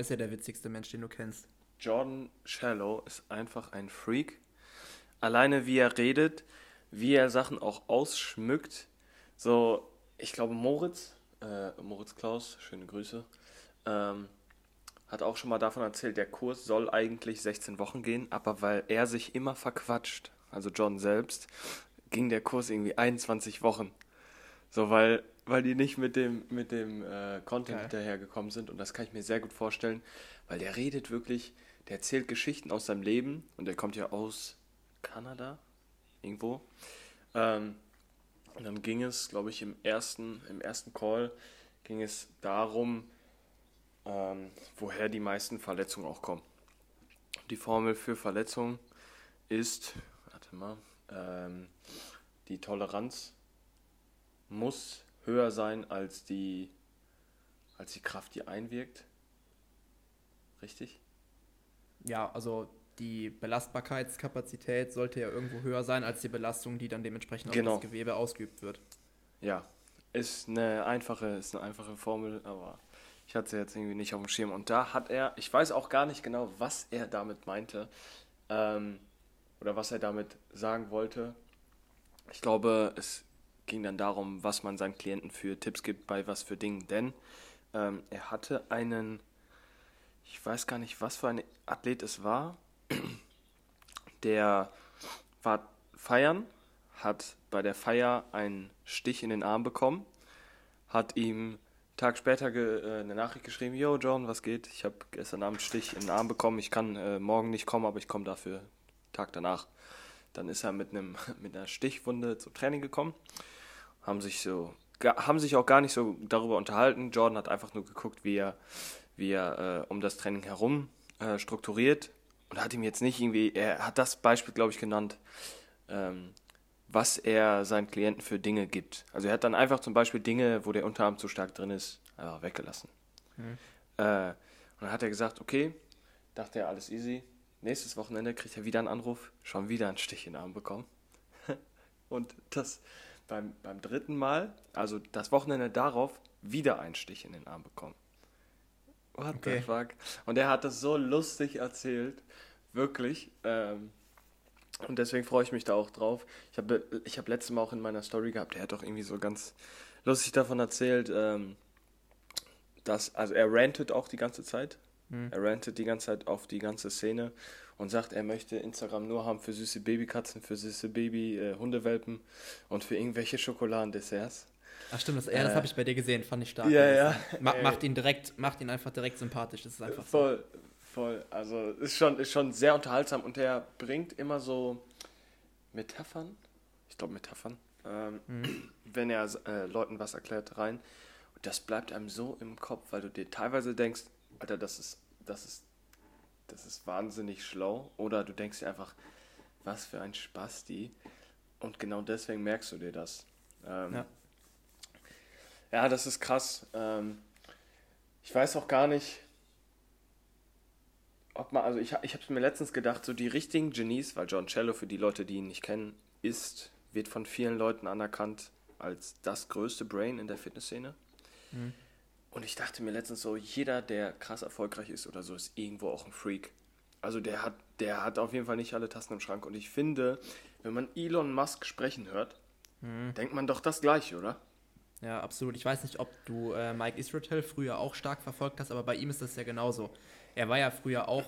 ist er der witzigste Mensch, den du kennst? Jordan Shallow ist einfach ein Freak. Alleine wie er redet, wie er Sachen auch ausschmückt. So, ich glaube, Moritz, äh, Moritz Klaus, schöne Grüße, ähm, hat auch schon mal davon erzählt, der Kurs soll eigentlich 16 Wochen gehen, aber weil er sich immer verquatscht, also John selbst, ging der Kurs irgendwie 21 Wochen. So, weil, weil die nicht mit dem, mit dem äh, Content Geil. hinterhergekommen sind und das kann ich mir sehr gut vorstellen, weil der redet wirklich, der erzählt Geschichten aus seinem Leben und der kommt ja aus Kanada, irgendwo. Ähm, und dann ging es, glaube ich, im ersten, im ersten Call ging es darum, ähm, woher die meisten Verletzungen auch kommen. Die Formel für Verletzungen ist, warte mal, ähm, die Toleranz muss höher sein als die, als die Kraft, die einwirkt. Richtig? Ja, also die Belastbarkeitskapazität sollte ja irgendwo höher sein als die Belastung, die dann dementsprechend genau. auf das Gewebe ausgeübt wird. Ja, ist eine einfache, ist eine einfache Formel, aber ich hatte sie jetzt irgendwie nicht auf dem Schirm. Und da hat er, ich weiß auch gar nicht genau, was er damit meinte ähm, oder was er damit sagen wollte. Ich glaube, es ging dann darum, was man seinen Klienten für Tipps gibt bei was für Dingen. Denn ähm, er hatte einen, ich weiß gar nicht, was für ein Athlet es war, der war feiern, hat bei der Feier einen Stich in den Arm bekommen, hat ihm Tag später äh, eine Nachricht geschrieben, yo John, was geht? Ich habe gestern Abend Stich in den Arm bekommen, ich kann äh, morgen nicht kommen, aber ich komme dafür Tag danach. Dann ist er mit, einem, mit einer Stichwunde zum Training gekommen, haben sich so haben sich auch gar nicht so darüber unterhalten. Jordan hat einfach nur geguckt, wie er, wie er äh, um das Training herum äh, strukturiert und hat ihm jetzt nicht irgendwie, er hat das Beispiel, glaube ich, genannt, ähm, was er seinen Klienten für Dinge gibt. Also er hat dann einfach zum Beispiel Dinge, wo der Unterarm zu stark drin ist, einfach weggelassen. Mhm. Äh, und dann hat er gesagt, okay, dachte er, alles easy. Nächstes Wochenende kriegt er wieder einen Anruf, schon wieder einen Stich in den Arm bekommen. und das beim, beim dritten Mal, also das Wochenende darauf, wieder einen Stich in den Arm bekommen. What okay. the fuck? Und er hat das so lustig erzählt, wirklich. Ähm, und deswegen freue ich mich da auch drauf. Ich habe ich hab letztes Mal auch in meiner Story gehabt, er hat doch irgendwie so ganz lustig davon erzählt, ähm, dass, also er rantet auch die ganze Zeit. Mhm. Er rantet die ganze Zeit auf die ganze Szene und sagt, er möchte Instagram nur haben für süße Babykatzen, für süße Baby-Hundewelpen äh, und für irgendwelche Schokoladendesserts. Ach stimmt, das, ja, das äh, habe ich bei dir gesehen, fand ich stark. Ja, ja. Ma macht ihn direkt, macht ihn einfach direkt sympathisch, das ist einfach voll, so. Voll, also ist schon, ist schon sehr unterhaltsam und der bringt immer so Metaphern, ich glaube Metaphern, ähm, mhm. wenn er äh, Leuten was erklärt, rein. Und das bleibt einem so im Kopf, weil du dir teilweise denkst, Alter, das ist, das ist, das ist wahnsinnig schlau. Oder du denkst dir einfach, was für ein Spasti. Und genau deswegen merkst du dir das. Ähm, ja. ja, das ist krass. Ähm, ich weiß auch gar nicht, ob man, also ich, ich habe es mir letztens gedacht, so die richtigen Genies, weil John Cello, für die Leute, die ihn nicht kennen, ist, wird von vielen Leuten anerkannt als das größte Brain in der Fitnessszene. Mhm. Und ich dachte mir letztens so, jeder, der krass erfolgreich ist oder so, ist irgendwo auch ein Freak. Also der hat, der hat auf jeden Fall nicht alle Tasten im Schrank. Und ich finde, wenn man Elon Musk sprechen hört, mhm. denkt man doch das gleiche, oder? Ja, absolut. Ich weiß nicht, ob du äh, Mike Israel früher auch stark verfolgt hast, aber bei ihm ist das ja genauso er war ja früher auch,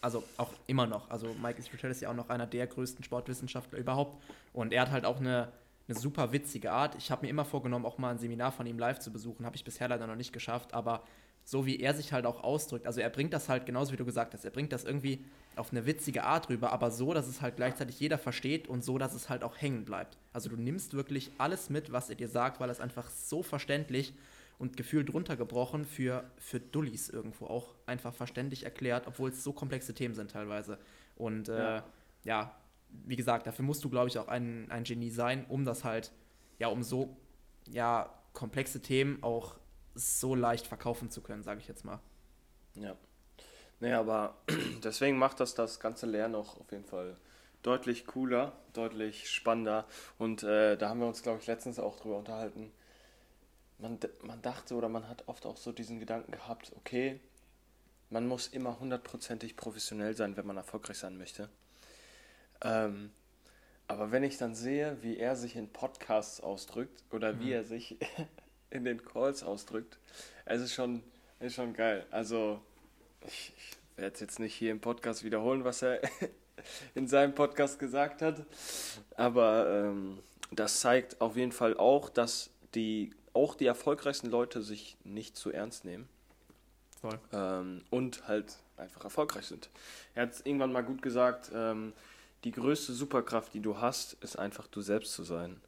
also auch immer noch, also Mike Israel ist ja auch noch einer der größten Sportwissenschaftler überhaupt und er hat halt auch eine, eine super witzige Art. Ich habe mir immer vorgenommen, auch mal ein Seminar von ihm live zu besuchen, habe ich bisher leider noch nicht geschafft, aber so wie er sich halt auch ausdrückt, also er bringt das halt genauso wie du gesagt hast, er bringt das irgendwie auf eine witzige Art rüber, aber so, dass es halt gleichzeitig jeder versteht und so, dass es halt auch hängen bleibt. Also du nimmst wirklich alles mit, was er dir sagt, weil es einfach so verständlich und gefühlt runtergebrochen für, für Dullis irgendwo auch einfach verständlich erklärt, obwohl es so komplexe Themen sind teilweise. Und äh, ja. ja. Wie gesagt, dafür musst du, glaube ich, auch ein, ein Genie sein, um das halt, ja, um so ja, komplexe Themen auch so leicht verkaufen zu können, sage ich jetzt mal. Ja. Naja, aber deswegen macht das das ganze Lernen auch auf jeden Fall deutlich cooler, deutlich spannender. Und äh, da haben wir uns, glaube ich, letztens auch drüber unterhalten man, man dachte oder man hat oft auch so diesen Gedanken gehabt, okay, man muss immer hundertprozentig professionell sein, wenn man erfolgreich sein möchte. Ähm, aber wenn ich dann sehe, wie er sich in Podcasts ausdrückt oder mhm. wie er sich in den Calls ausdrückt, es ist schon, ist schon geil. Also, ich, ich werde es jetzt nicht hier im Podcast wiederholen, was er in seinem Podcast gesagt hat, aber ähm, das zeigt auf jeden Fall auch, dass die auch die erfolgreichsten Leute sich nicht zu ernst nehmen. Ähm, und halt einfach erfolgreich sind. Er hat irgendwann mal gut gesagt, ähm, die größte Superkraft, die du hast, ist einfach du selbst zu sein.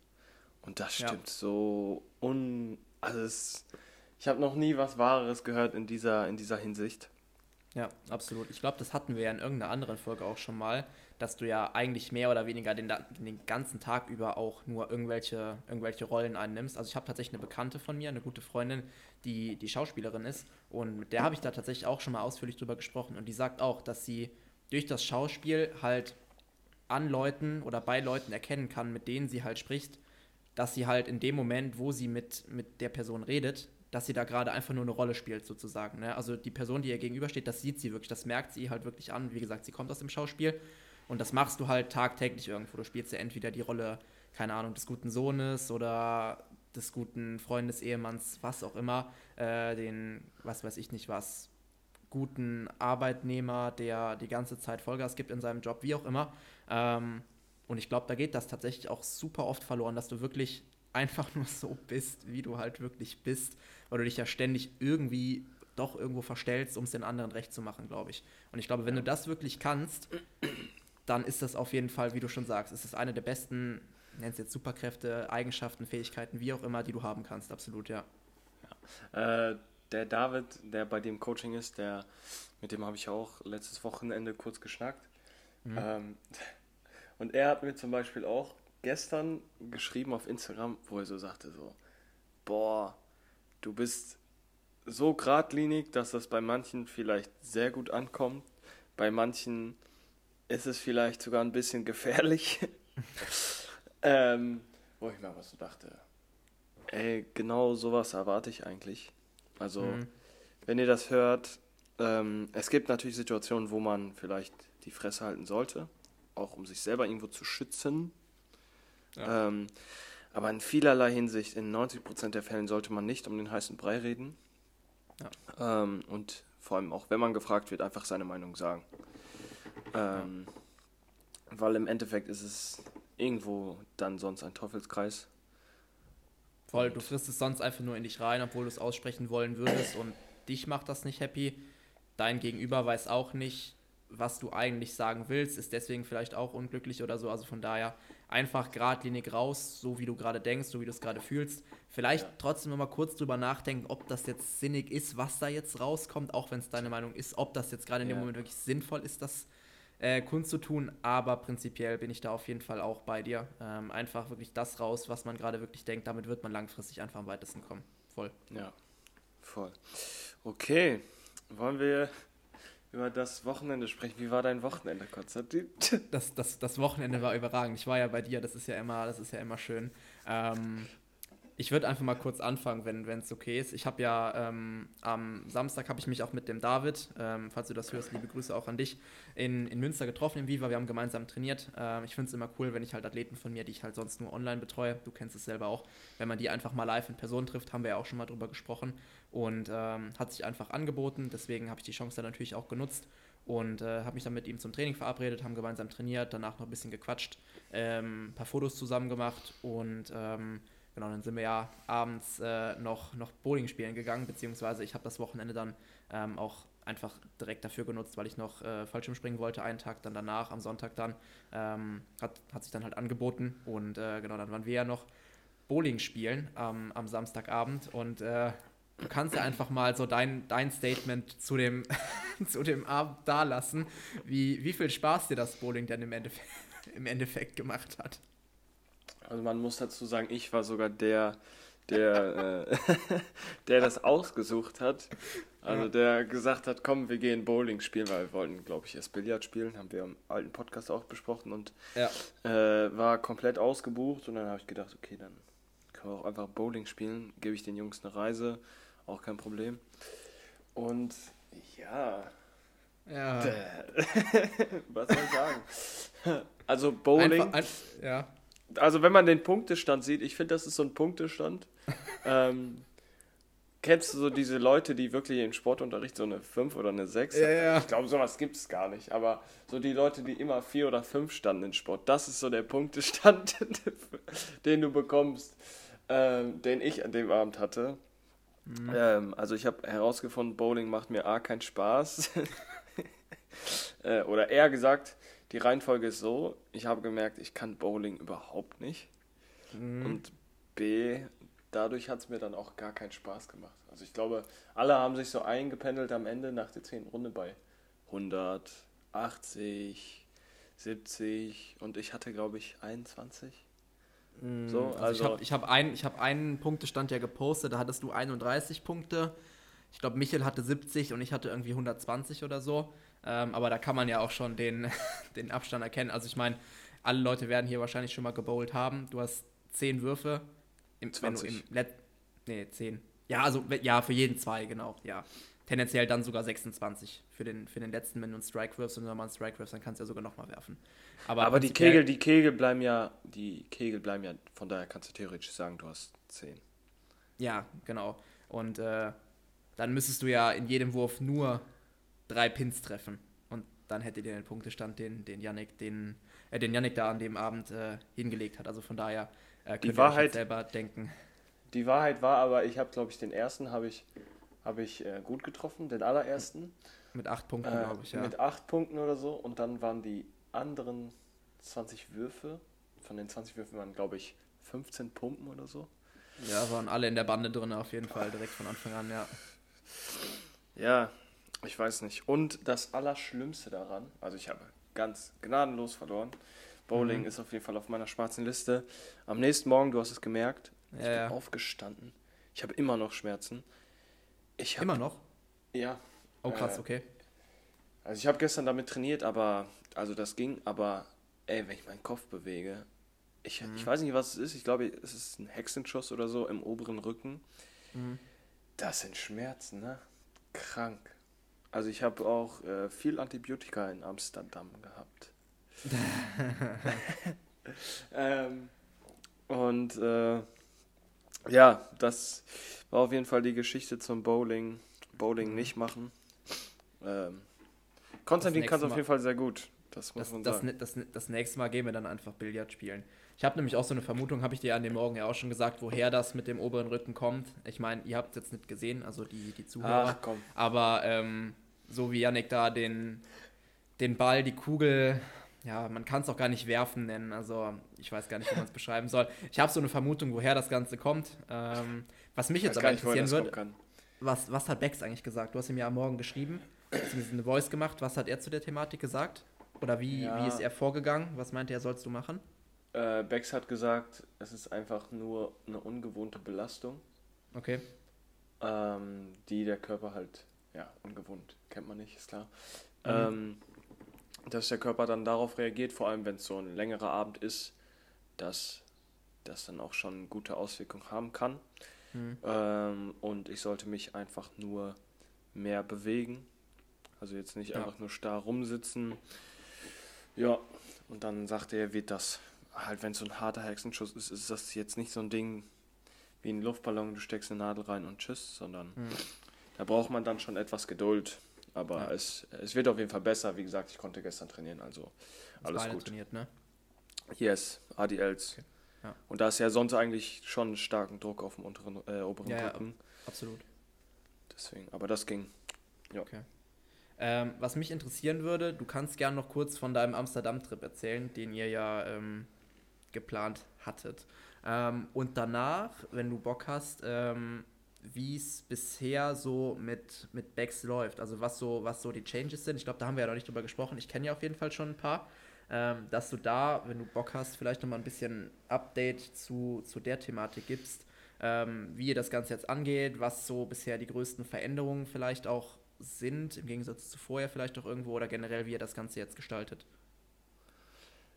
Und das stimmt ja. so un... Also es, ich habe noch nie was Wahres gehört in dieser, in dieser Hinsicht. Ja, absolut. Ich glaube, das hatten wir ja in irgendeiner anderen Folge auch schon mal, dass du ja eigentlich mehr oder weniger den, den ganzen Tag über auch nur irgendwelche, irgendwelche Rollen einnimmst. Also ich habe tatsächlich eine Bekannte von mir, eine gute Freundin, die die Schauspielerin ist und mit der habe ich da tatsächlich auch schon mal ausführlich drüber gesprochen und die sagt auch, dass sie durch das Schauspiel halt an Leuten oder bei Leuten erkennen kann, mit denen sie halt spricht, dass sie halt in dem Moment, wo sie mit, mit der Person redet, dass sie da gerade einfach nur eine Rolle spielt, sozusagen. Ne? Also die Person, die ihr gegenübersteht, das sieht sie wirklich, das merkt sie halt wirklich an. Wie gesagt, sie kommt aus dem Schauspiel und das machst du halt tagtäglich irgendwo. Du spielst ja entweder die Rolle, keine Ahnung, des guten Sohnes oder des guten Freundes, Ehemanns, was auch immer, äh, den, was weiß ich nicht was, guten Arbeitnehmer, der die ganze Zeit Vollgas gibt in seinem Job, wie auch immer. Ähm, und ich glaube, da geht das tatsächlich auch super oft verloren, dass du wirklich einfach nur so bist, wie du halt wirklich bist, weil du dich ja ständig irgendwie doch irgendwo verstellst, um es den anderen recht zu machen, glaube ich. Und ich glaube, wenn ja. du das wirklich kannst, dann ist das auf jeden Fall, wie du schon sagst, ist es eine der besten, nenn es jetzt Superkräfte, Eigenschaften, Fähigkeiten, wie auch immer, die du haben kannst, absolut, ja. ja. Äh, der David, der bei dem Coaching ist, der, mit dem habe ich auch letztes Wochenende kurz geschnackt. Mhm. Ähm, und er hat mir zum Beispiel auch gestern geschrieben auf Instagram, wo er so sagte so, boah, du bist so geradlinig, dass das bei manchen vielleicht sehr gut ankommt, bei manchen ist es vielleicht sogar ein bisschen gefährlich. ähm, wo ich mal was so dachte, ey, genau sowas erwarte ich eigentlich. Also, mhm. wenn ihr das hört, ähm, es gibt natürlich Situationen, wo man vielleicht die Fresse halten sollte, auch um sich selber irgendwo zu schützen. Ja. Ähm, aber in vielerlei Hinsicht, in 90% der Fällen sollte man nicht um den heißen Brei reden. Ja. Ähm, und vor allem auch, wenn man gefragt wird, einfach seine Meinung sagen. Ähm, ja. Weil im Endeffekt ist es irgendwo dann sonst ein Teufelskreis. Voll, du frisst es sonst einfach nur in dich rein, obwohl du es aussprechen wollen würdest und dich macht das nicht happy. Dein Gegenüber weiß auch nicht, was du eigentlich sagen willst, ist deswegen vielleicht auch unglücklich oder so. Also von daher einfach geradlinig raus, so wie du gerade denkst, so wie du es gerade fühlst. Vielleicht ja. trotzdem mal kurz drüber nachdenken, ob das jetzt sinnig ist, was da jetzt rauskommt, auch wenn es deine Meinung ist, ob das jetzt gerade in dem Moment wirklich sinnvoll ist, das äh, Kunst zu tun, aber prinzipiell bin ich da auf jeden Fall auch bei dir. Ähm, einfach wirklich das raus, was man gerade wirklich denkt, damit wird man langfristig einfach am weitesten kommen. Voll. Ja, voll. Okay, wollen wir über das Wochenende sprechen. Wie war dein Wochenende, Konstantin? Das, das, das Wochenende war überragend. Ich war ja bei dir, das ist ja immer, das ist ja immer schön. Ähm, ich würde einfach mal kurz anfangen, wenn es okay ist. Ich habe ja ähm, am Samstag habe ich mich auch mit dem David, ähm, falls du das hörst, liebe Grüße auch an dich, in, in Münster getroffen im Viva. Wir haben gemeinsam trainiert. Ähm, ich finde es immer cool, wenn ich halt Athleten von mir, die ich halt sonst nur online betreue, du kennst es selber auch, wenn man die einfach mal live in Person trifft, haben wir ja auch schon mal drüber gesprochen und ähm, hat sich einfach angeboten. Deswegen habe ich die Chance dann natürlich auch genutzt und äh, habe mich dann mit ihm zum Training verabredet, haben gemeinsam trainiert, danach noch ein bisschen gequatscht, ähm, ein paar Fotos zusammen gemacht und ähm, genau, dann sind wir ja abends äh, noch, noch Bowling spielen gegangen, beziehungsweise ich habe das Wochenende dann ähm, auch einfach direkt dafür genutzt, weil ich noch äh, Fallschirmspringen wollte, einen Tag dann danach, am Sonntag dann, ähm, hat, hat sich dann halt angeboten und äh, genau, dann waren wir ja noch Bowling spielen ähm, am Samstagabend und äh, du kannst ja einfach mal so dein, dein Statement zu dem, zu dem Abend da lassen, wie, wie viel Spaß dir das Bowling denn im Endeffekt, im Endeffekt gemacht hat. Also man muss dazu sagen, ich war sogar der, der, äh, der das ausgesucht hat. Also der gesagt hat, komm, wir gehen Bowling spielen, weil wir wollten, glaube ich, erst Billard spielen, haben wir im alten Podcast auch besprochen und ja. äh, war komplett ausgebucht und dann habe ich gedacht, okay, dann können wir auch einfach Bowling spielen, gebe ich den Jungs eine Reise, auch kein Problem. Und ja, Ja. Was soll ich sagen? Also Bowling. Einfach, ein, ja. Also wenn man den Punktestand sieht, ich finde, das ist so ein Punktestand. ähm, kennst du so diese Leute, die wirklich im Sportunterricht so eine 5 oder eine 6 ja, ja. Ich glaube, sowas gibt es gar nicht. Aber so die Leute, die immer 4 oder 5 standen in Sport, das ist so der Punktestand, den du bekommst, ähm, den ich an dem Abend hatte. Mhm. Ähm, also ich habe herausgefunden, Bowling macht mir A keinen Spaß. äh, oder eher gesagt, die Reihenfolge ist so, ich habe gemerkt, ich kann Bowling überhaupt nicht. Mhm. Und B, dadurch hat es mir dann auch gar keinen Spaß gemacht. Also ich glaube, alle haben sich so eingependelt am Ende nach der 10. Runde bei 180, 70 und ich hatte, glaube ich, 21. Mhm. So, also, also ich habe hab ein, hab einen Punktestand ja gepostet, da hattest du 31 Punkte. Ich glaube, Michel hatte 70 und ich hatte irgendwie 120 oder so. Ähm, aber da kann man ja auch schon den, den Abstand erkennen. Also ich meine, alle Leute werden hier wahrscheinlich schon mal gebowlt haben. Du hast 10 Würfe. Im, 20. Im Let nee, 10. Ja, also ja, für jeden zwei, genau. Ja. Tendenziell dann sogar 26 für den, für den letzten, wenn du einen Strike wirfst und wenn du mal einen Strike wirfst, dann kannst du ja sogar nochmal werfen. Aber, Aber die Kegel, die Kegel bleiben ja, die Kegel bleiben ja, von daher kannst du theoretisch sagen, du hast 10. Ja, genau. Und äh, dann müsstest du ja in jedem Wurf nur drei Pins treffen. Und dann hättet ihr den Punktestand, den, den Yannick, den, äh, den Yannick da an dem Abend äh, hingelegt hat. Also von daher äh, könnt die Wahrheit, selber denken. Die Wahrheit war aber, ich habe, glaube ich, den ersten habe ich, hab ich äh, gut getroffen, den allerersten. Mit acht Punkten, äh, glaube ich, ja. Mit acht Punkten oder so. Und dann waren die anderen 20 Würfe, von den 20 Würfen waren, glaube ich, 15 Pumpen oder so. Ja, waren alle in der Bande drin, auf jeden Fall, direkt von Anfang an, ja. Ja, ich weiß nicht. Und das Allerschlimmste daran, also ich habe ganz gnadenlos verloren. Bowling mhm. ist auf jeden Fall auf meiner schwarzen Liste. Am nächsten Morgen, du hast es gemerkt, ich ja, bin aufgestanden. Ich habe immer noch Schmerzen. Ich hab, immer noch? Ja. Oh krass, äh, okay. Also ich habe gestern damit trainiert, aber also das ging, aber ey, wenn ich meinen Kopf bewege, ich, mhm. ich weiß nicht, was es ist. Ich glaube, es ist ein Hexenschuss oder so im oberen Rücken. Mhm. Das sind Schmerzen, ne? Krank. Also ich habe auch äh, viel Antibiotika in Amsterdam gehabt. ähm, und äh, ja, das war auf jeden Fall die Geschichte zum Bowling. Bowling mhm. nicht machen. Ähm, Konstantin kann es auf jeden Fall sehr gut. Das muss das, man sagen. Das, das, das, nächste Mal gehen wir dann einfach Billard spielen. Ich habe nämlich auch so eine Vermutung, habe ich dir an dem Morgen ja auch schon gesagt, woher das mit dem oberen Rücken kommt. Ich meine, ihr habt es jetzt nicht gesehen, also die, die Zuhörer. Ach, komm. Aber ähm, so wie Yannick da den, den Ball, die Kugel, ja, man kann es auch gar nicht werfen nennen. Also ich weiß gar nicht, wie man es beschreiben soll. Ich habe so eine Vermutung, woher das Ganze kommt. Ähm, was mich jetzt aber interessieren würde, was, was hat Bex eigentlich gesagt? Du hast ihm ja am Morgen geschrieben, beziehungsweise eine Voice gemacht. Was hat er zu der Thematik gesagt? Oder wie, ja. wie ist er vorgegangen? Was meinte er, sollst du machen? Äh, Bex hat gesagt, es ist einfach nur eine ungewohnte Belastung. Okay. Ähm, die der Körper halt, ja, ungewohnt, kennt man nicht, ist klar. Mhm. Ähm, dass der Körper dann darauf reagiert, vor allem wenn es so ein längerer Abend ist, dass das dann auch schon gute Auswirkungen haben kann. Mhm. Ähm, und ich sollte mich einfach nur mehr bewegen. Also jetzt nicht ja. einfach nur starr rumsitzen. Ja, und dann sagte er, wird das halt, wenn es so ein harter Hexenschuss ist, ist das jetzt nicht so ein Ding wie ein Luftballon, du steckst eine Nadel rein und tschüss, sondern mhm. da braucht man dann schon etwas Geduld. Aber ja. es, es wird auf jeden Fall besser. Wie gesagt, ich konnte gestern trainieren, also alles gut. trainiert, ne? Yes, ADLs. Okay. Ja. Und da ist ja sonst eigentlich schon starken Druck auf dem unteren, äh, oberen ja, Rücken. Ja, absolut. Deswegen, aber das ging. Ja. Okay. Ähm, was mich interessieren würde, du kannst gerne noch kurz von deinem Amsterdam-Trip erzählen, den ihr ja ähm, geplant hattet. Ähm, und danach, wenn du Bock hast, ähm, wie es bisher so mit, mit Backs läuft, also was so, was so die Changes sind. Ich glaube, da haben wir ja noch nicht drüber gesprochen. Ich kenne ja auf jeden Fall schon ein paar. Ähm, dass du da, wenn du Bock hast, vielleicht nochmal ein bisschen Update zu, zu der Thematik gibst, ähm, wie ihr das Ganze jetzt angeht, was so bisher die größten Veränderungen vielleicht auch sind, im Gegensatz zu vorher vielleicht auch irgendwo oder generell, wie ihr das Ganze jetzt gestaltet.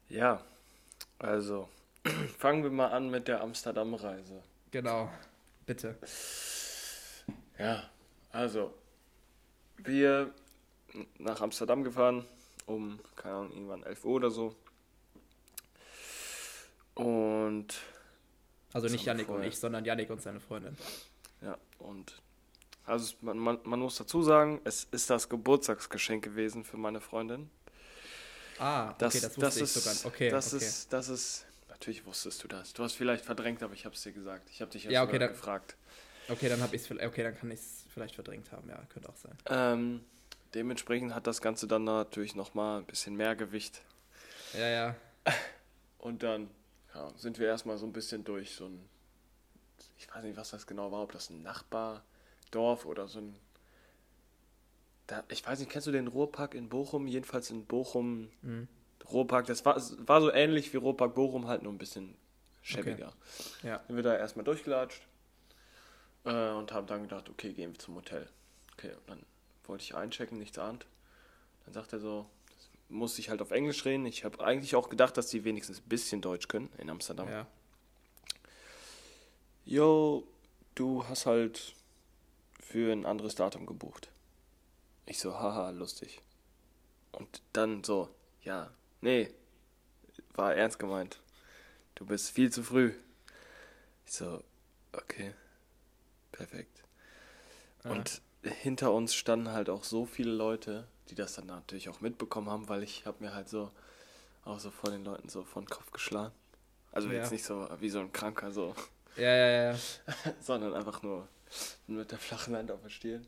Ja, also fangen wir mal an mit der Amsterdam-Reise. Genau, bitte. Ja, also wir nach Amsterdam gefahren, um, keine Ahnung, irgendwann 11 Uhr oder so. Und. Also nicht Yannick und ich, sondern Yannick und seine Freundin. Ja, und. Also man, man, man muss dazu sagen, es ist das Geburtstagsgeschenk gewesen für meine Freundin. Ah, das, okay, das wusste das ich ist, sogar. Okay, das okay. ist, das ist, natürlich wusstest du das. Du hast vielleicht verdrängt, aber ich habe es dir gesagt. Ich habe dich ja, Ja, okay, sogar dann- gefragt. Okay, dann habe ich okay, dann kann ich es vielleicht verdrängt haben. Ja, könnte auch sein. Ähm, dementsprechend hat das Ganze dann natürlich nochmal ein bisschen mehr Gewicht. Ja, ja. Und dann ja, sind wir erstmal so ein bisschen durch so ein, ich weiß nicht, was das genau war, ob das ein Nachbardorf oder so ein, da, ich weiß nicht, kennst du den Ruhrpark in Bochum? Jedenfalls in Bochum, Mhm. Ruhrpark, das war, war so ähnlich wie Ruhrpark Bochum, halt nur ein bisschen schäbiger. Ja. Sind wir da erstmal durchgelatscht äh, und haben dann gedacht, okay, gehen wir zum Hotel. Okay, und dann wollte ich einchecken, nichts ahnt. Dann sagt er so, das muss ich halt auf Englisch reden. Ich habe eigentlich auch gedacht, dass die wenigstens ein bisschen Deutsch können in Amsterdam. Ja. Jo, du hast halt für ein anderes Datum gebucht. Ich so, haha, lustig. Und dann so, ja, nee, war ernst gemeint. Du bist viel zu früh. Ich so, okay, perfekt. Ja. Und hinter uns standen halt auch so viele Leute, die das dann natürlich auch mitbekommen haben, weil ich habe mir halt so auch so vor den Leuten so vor den Kopf geschlagen. Also Ja. jetzt nicht so wie so ein Kranker so, Ja, ja, ja. sondern einfach nur mit der flachen Hand auf der Stirn.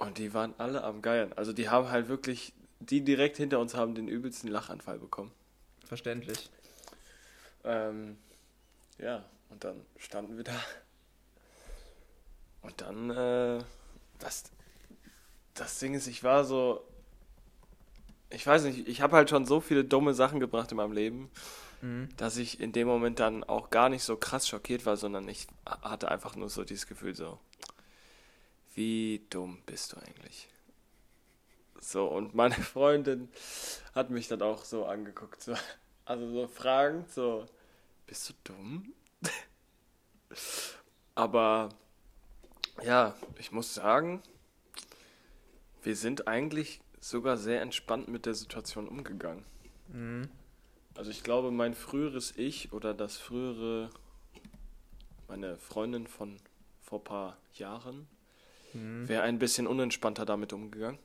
Und die waren alle am Geiern. Also die haben halt wirklich, die direkt hinter uns haben den übelsten Lachanfall bekommen. Verständlich. Ähm, ja, und dann standen wir da. Und dann, äh, das, das Ding ist, ich war so, ich weiß nicht, ich habe halt schon so viele dumme Sachen gebracht in meinem Leben, Mhm. dass ich in dem Moment dann auch gar nicht so krass schockiert war, sondern ich hatte einfach nur so dieses Gefühl so, wie dumm bist du eigentlich? So, und meine Freundin hat mich dann auch so angeguckt, so, also so fragend, so, bist du dumm? Aber ja, ich muss sagen, wir sind eigentlich sogar sehr entspannt mit der Situation umgegangen. Mhm. Also ich glaube, mein früheres Ich oder das frühere, meine Freundin von vor ein paar Jahren, Mhm. wäre ein bisschen unentspannter damit umgegangen.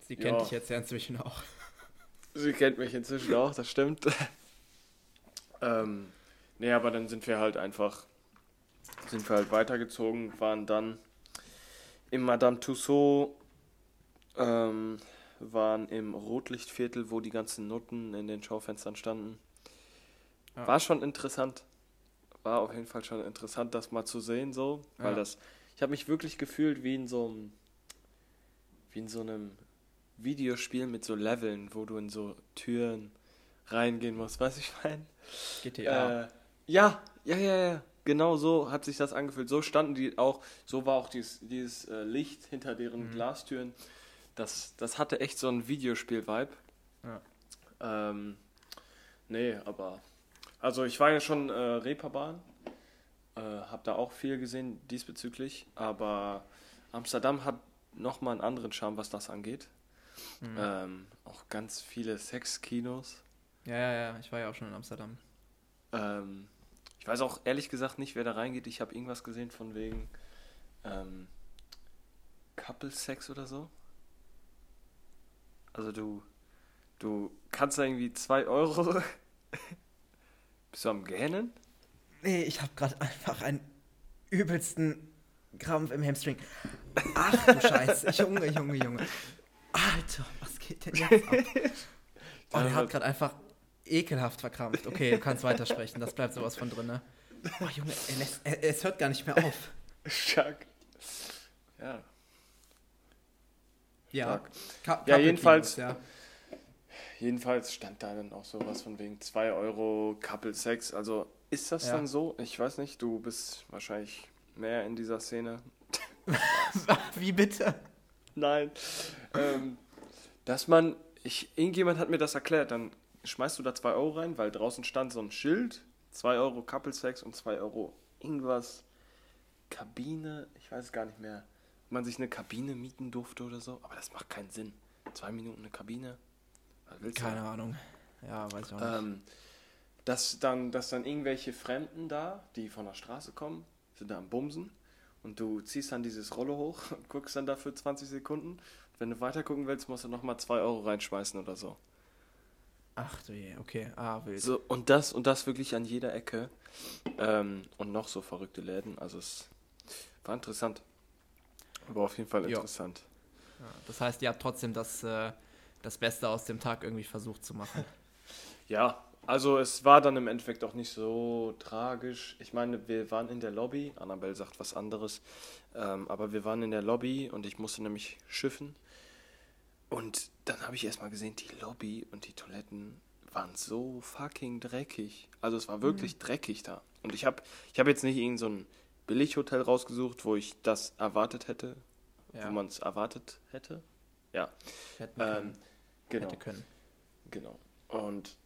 Sie kennt Ja. dich jetzt ja inzwischen auch. Sie kennt mich inzwischen auch, das stimmt. ähm, nee, aber dann sind wir halt einfach, sind wir halt weitergezogen, waren dann im Madame Tussauds, ähm, waren im Rotlichtviertel, wo die ganzen Nutten in den Schaufenstern standen. Ja. War schon interessant. War auf jeden Fall schon interessant, das mal zu sehen, so. Weil Ja. das, ich habe mich wirklich gefühlt wie in so einem, wie in so einem Videospiel mit so Leveln, wo du in so Türen reingehen musst, weißt du, ich meine? GTA. Äh, ja, ja, ja, ja. Genau so hat sich das angefühlt. So standen die auch, so war auch dieses, dieses äh, Licht hinter deren Mhm. Glastüren. Das, das hatte echt so ein Videospiel-Vibe. Ja. Ähm, nee, aber. Also ich war ja schon äh, Reeperbahn, äh, hab da auch viel gesehen diesbezüglich, aber Amsterdam hat nochmal einen anderen Charme, was das angeht. Mhm. Ähm, auch ganz viele Sexkinos. ja, ja, ja. Ich war ja auch schon in Amsterdam. Ähm, ich weiß auch ehrlich gesagt nicht, wer da reingeht. Ich habe irgendwas gesehen von wegen ähm, Couple Sex oder so. Also du, du kannst da irgendwie 2 Euro. Bist du am Gähnen? Nee, ich habe gerade einfach einen übelsten Krampf im Hamstring. Ach du Scheiße. Junge, Junge, Junge. Alter, was geht denn jetzt ab? Oh, der hat gerade einfach ekelhaft verkrampft. Okay, du kannst weitersprechen. Das bleibt sowas von drin, ne? Oh, Junge, er lässt, er, es hört gar nicht mehr auf. Schack. Ja. Ja. Ka Ja, jedenfalls- ja. Jedenfalls stand da dann auch sowas von wegen 2 Euro Couple Sex. Also ist das Ja. dann so? Ich weiß nicht, du bist wahrscheinlich mehr in dieser Szene. Wie bitte? Nein. ähm, dass man, ich, irgendjemand hat mir das erklärt, dann schmeißt du da 2 Euro rein, weil draußen stand so ein Schild, 2 Euro Couple Sex und 2 Euro irgendwas, Kabine, ich weiß gar nicht mehr. man sich eine Kabine mieten durfte oder so, aber das macht keinen Sinn. Zwei Minuten eine Kabine. Keine? Ahnung. Ja, weiß ich auch nicht. Ähm, dass, dann, dass dann irgendwelche Fremden da, die von der Straße kommen, sind da am Bumsen und du ziehst dann dieses Rollo hoch und guckst dann dafür 20 Sekunden. Wenn du weiter gucken willst, musst du nochmal 2 Euro reinschmeißen oder so. Ach du je, okay. Ah, wild. So, und das und das wirklich an jeder Ecke. Ähm, und noch so verrückte Läden. Also es war interessant. War auf jeden Fall interessant. Ja, das heißt, ihr habt trotzdem das, äh, das Beste aus dem Tag irgendwie versucht zu machen. ja, also es war dann im Endeffekt auch nicht so tragisch. Ich meine, wir waren in der Lobby, Annabelle sagt was anderes, ähm, aber wir waren in der Lobby und ich musste nämlich schiffen. Und dann habe ich erstmal gesehen, die Lobby und die Toiletten waren so fucking dreckig. Also es war wirklich mhm. dreckig da. Und ich habe ich hab jetzt nicht irgend so ein Billighotel rausgesucht, wo ich das erwartet hätte, ja. wo man es erwartet hätte. Ja. Hätten ähm, genau. Hätte können. Genau. Und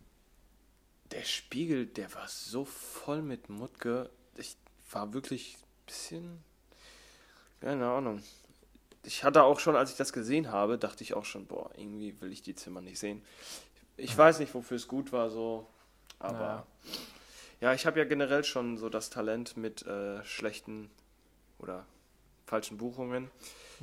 der Spiegel, der war so voll mit Mutke. Ich war wirklich ein bisschen. Keine Ahnung. Ich hatte auch schon, als ich das gesehen habe, dachte ich auch schon, boah, irgendwie will ich die Zimmer nicht sehen. Ich weiß nicht, wofür es gut war, so. Aber. Ja, ja ich habe ja generell schon so das Talent mit äh, schlechten oder falschen Buchungen.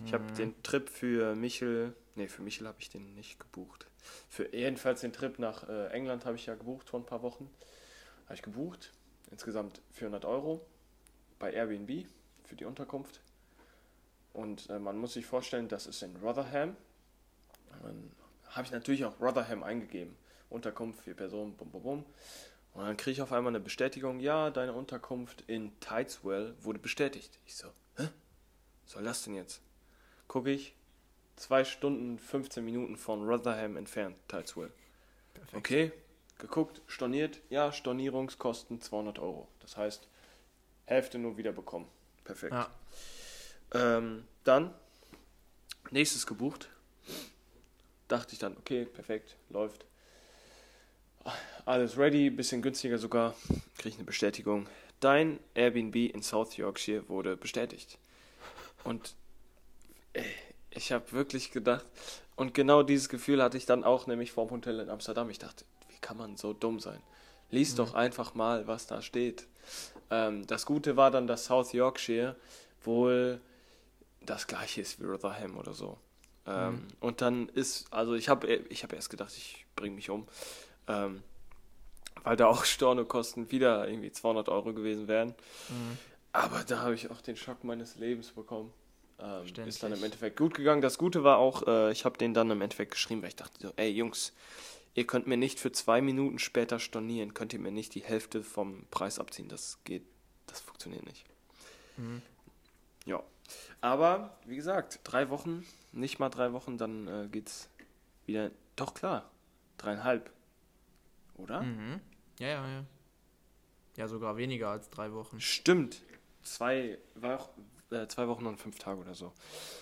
Ich habe mhm. den Trip für Michel, nee, für Michel habe ich den nicht gebucht. Für jedenfalls den Trip nach äh, England habe ich ja gebucht vor ein paar Wochen. Habe ich gebucht. Insgesamt 400 Euro bei Airbnb für die Unterkunft. Und äh, man muss sich vorstellen, das ist in Rotherham. Dann habe ich natürlich auch Rotherham eingegeben. Unterkunft, vier Personen, bum, bum, bum. Und dann kriege ich auf einmal eine Bestätigung, ja, deine Unterkunft in Tideswell wurde bestätigt. Ich so, hä? Was soll das denn jetzt? Gucke ich, zwei Stunden, 15 Minuten von Rotherham entfernt, Tideswell. Perfekt. Okay, geguckt, storniert, ja, Stornierungskosten 200 Euro. Das heißt, Hälfte nur wieder bekommen. Perfekt. Ja. Ähm, dann, nächstes gebucht. Dachte ich dann, okay, perfekt, läuft. Alles ready, bisschen günstiger sogar. Kriege ich eine Bestätigung. Dein Airbnb in South Yorkshire wurde bestätigt. Und ich habe wirklich gedacht, und genau dieses Gefühl hatte ich dann auch, nämlich vorm Hotel in Amsterdam. Ich dachte, wie kann man so dumm sein? Lies mhm. doch einfach mal, was da steht. Ähm, das Gute war dann, dass South Yorkshire wohl das gleiche ist wie Rotherham oder so. Ähm, mhm. Und dann ist, also ich habe ich hab erst gedacht, ich bringe mich um, ähm, weil da auch Stornokosten wieder irgendwie 200 Euro gewesen wären. Mhm. Aber da habe ich auch den Schock meines Lebens bekommen. Ähm, ist dann im Endeffekt gut gegangen. Das Gute war auch, äh, ich habe den dann im Endeffekt geschrieben, weil ich dachte so, ey Jungs, ihr könnt mir nicht für zwei Minuten später stornieren, könnt ihr mir nicht die Hälfte vom Preis abziehen. Das geht, das funktioniert nicht. Mhm. Ja. Aber, wie gesagt, drei Wochen, nicht mal drei Wochen, dann äh, geht's wieder. Doch klar, dreieinhalb. Oder? Mhm. Ja, ja, ja. Ja, sogar weniger als drei Wochen. Stimmt. Zwei, war, äh, zwei Wochen und fünf Tage oder so.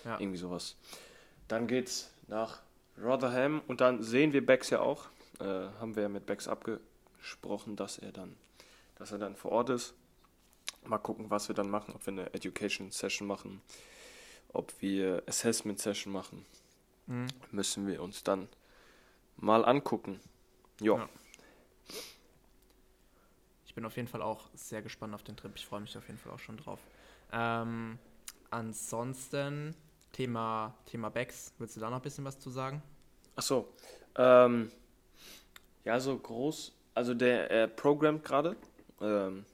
Ja. Irgendwie sowas. Dann geht's nach Rotherham und dann sehen wir Bex ja auch. Äh, haben wir ja mit Bex abgesprochen, dass er dann, dass er dann vor Ort ist. Mal gucken, was wir dann machen, ob wir eine Education Session machen, ob wir Assessment Session machen. Mhm. Müssen wir uns dann mal angucken. Jo. Ja. Ich bin auf jeden Fall auch sehr gespannt auf den Trip. Ich freue mich auf jeden Fall auch schon drauf. Ähm, ansonsten, Thema, Thema Backs, willst du da noch ein bisschen was zu sagen? Ach so. Ähm, ja, so groß. Also der er programmt gerade. Ähm,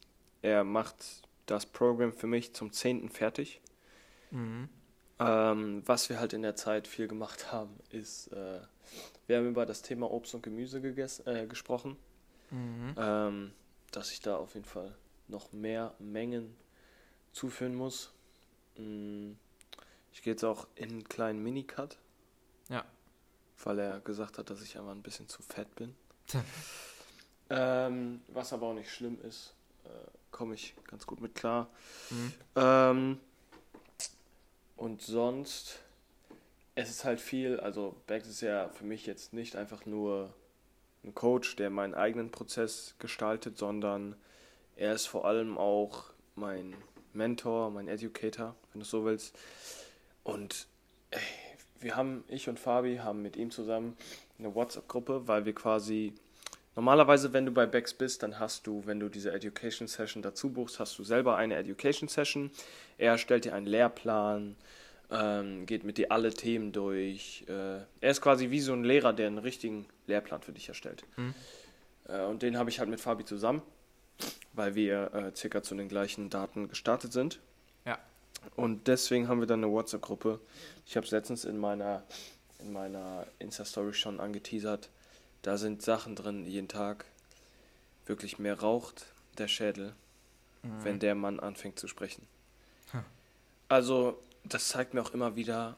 er macht das Programm für mich zum 10. fertig. Mhm. Ähm, was wir halt in der Zeit viel gemacht haben, ist, äh, wir haben über das Thema Obst und Gemüse gegessen, äh, gesprochen. Mhm. Ähm, dass ich da auf jeden Fall noch mehr Mengen zuführen muss. Mm, ich gehe jetzt auch in einen kleinen Minicut. Ja. Weil er gesagt hat, dass ich einfach ein bisschen zu fett bin. ähm, was aber auch nicht schlimm ist. Äh, Komme ich ganz gut mit klar. Mhm. Ähm, und sonst, es ist halt viel, also Bags ist ja für mich jetzt nicht einfach nur ein Coach, der meinen eigenen Prozess gestaltet, sondern er ist vor allem auch mein Mentor, mein Educator, wenn du so willst. Und ey, wir haben, ich und Fabi haben mit ihm zusammen eine WhatsApp-Gruppe, weil wir quasi normalerweise, wenn du bei Bex bist, dann hast du, wenn du diese Education Session dazu buchst, hast du selber eine Education Session. Er stellt dir einen Lehrplan, ähm, geht mit dir alle Themen durch. Äh, er ist quasi wie so ein Lehrer, der einen richtigen Lehrplan für dich erstellt. Mhm. Äh, und den habe ich halt mit Fabi zusammen, weil wir äh, circa zu den gleichen Daten gestartet sind. Ja. Und deswegen haben wir dann eine WhatsApp-Gruppe. Ich habe es letztens in meiner, in meiner Insta-Story schon angeteasert. Da sind Sachen drin jeden Tag. Wirklich mehr raucht der Schädel, mhm. wenn der Mann anfängt zu sprechen. Hm. Also, das zeigt mir auch immer wieder,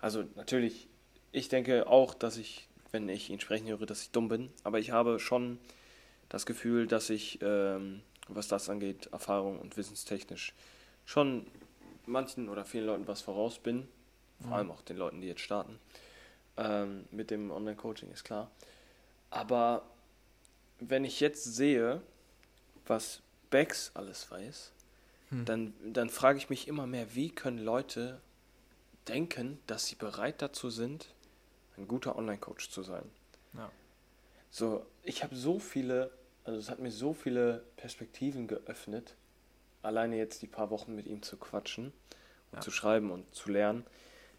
also natürlich, ich denke auch, dass ich, wenn ich ihn sprechen höre, dass ich dumm bin, aber ich habe schon das Gefühl, dass ich, ähm, was das angeht, Erfahrung und wissenstechnisch schon manchen oder vielen Leuten was voraus bin, vor mhm. allem auch den Leuten, die jetzt starten, ähm, mit dem Online-Coaching, ist klar. Aber wenn ich jetzt sehe, was Bex alles weiß, hm. dann, dann frage ich mich immer mehr, wie können Leute denken, dass sie bereit dazu sind, ein guter Online-Coach zu sein. Ja. So, ich habe so viele, also es hat mir so viele Perspektiven geöffnet, alleine jetzt die paar Wochen mit ihm zu quatschen und ja. zu schreiben und zu lernen,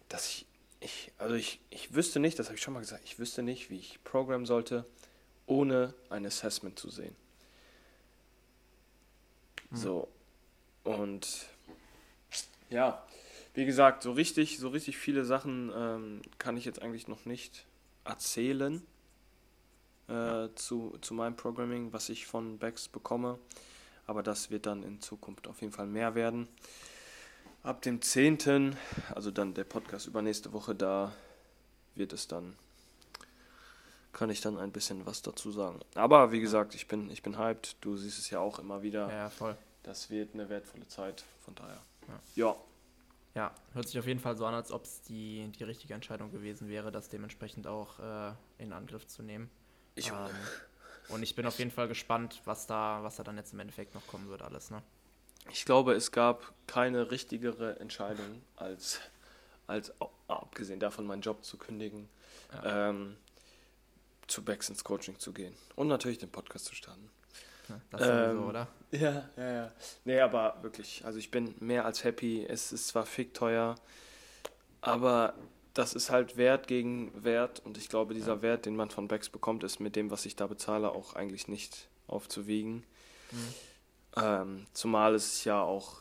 dass ich, ich also ich, ich wüsste nicht, das habe ich schon mal gesagt, ich wüsste nicht, wie ich programmen sollte, ohne ein Assessment zu sehen. Hm. So, und ja, wie gesagt, so richtig, so richtig viele Sachen ähm, kann ich jetzt eigentlich noch nicht erzählen äh, zu, zu meinem Programming, was ich von Bex bekomme. Aber das wird dann in Zukunft auf jeden Fall mehr werden. Ab dem 10., also dann der Podcast übernächste Woche, da wird es dann, kann ich dann ein bisschen was dazu sagen. Aber wie gesagt, ich bin, ich bin hyped. Du siehst es ja auch immer wieder. Ja, voll das wird eine wertvolle Zeit, von daher. Ja. ja. Ja, hört sich auf jeden Fall so an, als ob es die, die richtige Entscheidung gewesen wäre, das dementsprechend auch äh, in Angriff zu nehmen. Ich ähm, und ich bin auf jeden Fall gespannt, was da, was da dann jetzt im Endeffekt noch kommen wird, alles, ne? Ich glaube, es gab keine richtigere Entscheidung, als, als abgesehen davon, meinen Job zu kündigen, ja. ähm, zu Becks ins Coaching zu gehen und natürlich den Podcast zu starten. Das sowieso, ähm, oder? Ja, ja, ja. Nee, aber wirklich, also ich bin mehr als happy. Es ist zwar fick teuer, aber das ist halt Wert gegen Wert und ich glaube, dieser ja. Wert, den man von Becks bekommt, ist mit dem, was ich da bezahle, auch eigentlich nicht aufzuwiegen. Mhm. Ähm, zumal es ja auch,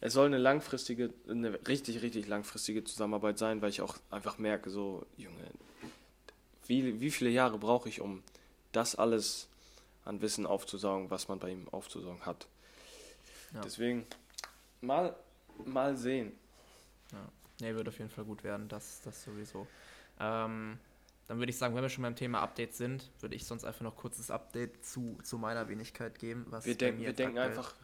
es soll eine langfristige, eine richtig, richtig langfristige Zusammenarbeit sein, weil ich auch einfach merke, so, Junge, wie, wie viele Jahre brauche ich, um das alles an Wissen aufzusaugen, was man bei ihm aufzusaugen hat. Ja. Deswegen mal, mal sehen. Ja. Nee, wird auf jeden Fall gut werden, das, das sowieso. Ähm, dann würde ich sagen, wenn wir schon beim Thema Updates sind, würde ich sonst einfach noch kurzes Update zu, zu meiner Wenigkeit geben. Was wir, denk, wir denken einfach,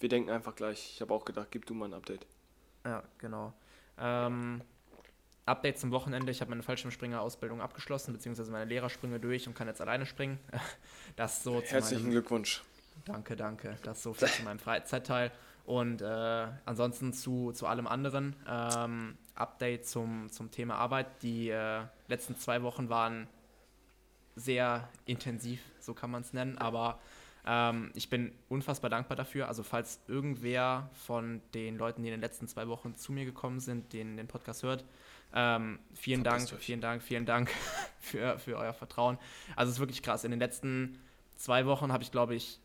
wir denken einfach gleich. Ich habe auch gedacht, gib du mal ein Update. Ja, genau. Ähm, Update zum Wochenende. Ich habe meine Fallschirmspringer-Ausbildung abgeschlossen, beziehungsweise meine Lehrersprünge durch und kann jetzt alleine springen. Das so Herzlichen meinem, Glückwunsch. Danke, danke. Das ist so viel zu meinem Freizeitteil. Und äh, ansonsten zu, zu allem anderen. Ähm, Update zum, zum Thema Arbeit. Die äh, letzten zwei Wochen waren sehr intensiv, so kann man es nennen. Aber ähm, ich bin unfassbar dankbar dafür. Also falls irgendwer von den Leuten, die in den letzten zwei Wochen zu mir gekommen sind, den den Podcast hört, ähm, vielen Dank, vielen Dank, vielen Dank für, für euer Vertrauen. Also es ist wirklich krass. In den letzten zwei Wochen habe ich, glaube ich,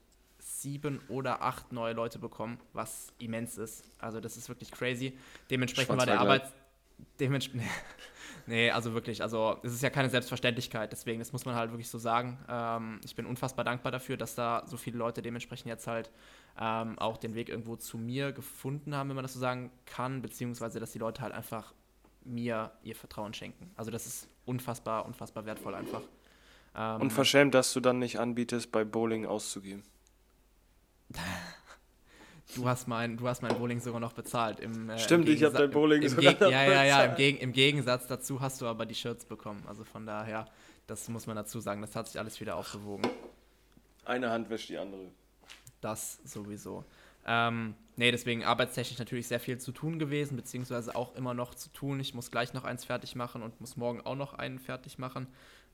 sieben oder acht neue Leute bekommen, was immens ist. Also das ist wirklich crazy. Dementsprechend war der Arbeit... Dementsprechend... nee, also wirklich, also es ist ja keine Selbstverständlichkeit, deswegen, das muss man halt wirklich so sagen. Ähm, ich bin unfassbar dankbar dafür, dass da so viele Leute dementsprechend jetzt halt ähm, auch den Weg irgendwo zu mir gefunden haben, wenn man das so sagen kann, beziehungsweise dass die Leute halt einfach mir ihr Vertrauen schenken. Also das ist unfassbar, unfassbar wertvoll einfach. Ähm, Und verschämt, dass du dann nicht anbietest, bei Bowling auszugeben. Du hast mein, du hast mein Bowling sogar noch bezahlt. Im, äh, Stimmt, im ich habe dein Bowling im sogar Geg Ja, ja, ja, im, Geg im, Gegensatz dazu hast du aber die Shirts bekommen. Also von daher, das muss man dazu sagen, das hat sich alles wieder aufgewogen. Eine Hand wäscht die andere. Das sowieso. Ähm, nee, deswegen arbeitstechnisch natürlich sehr viel zu tun gewesen, beziehungsweise auch immer noch zu tun. Ich muss gleich noch eins fertig machen und muss morgen auch noch einen fertig machen.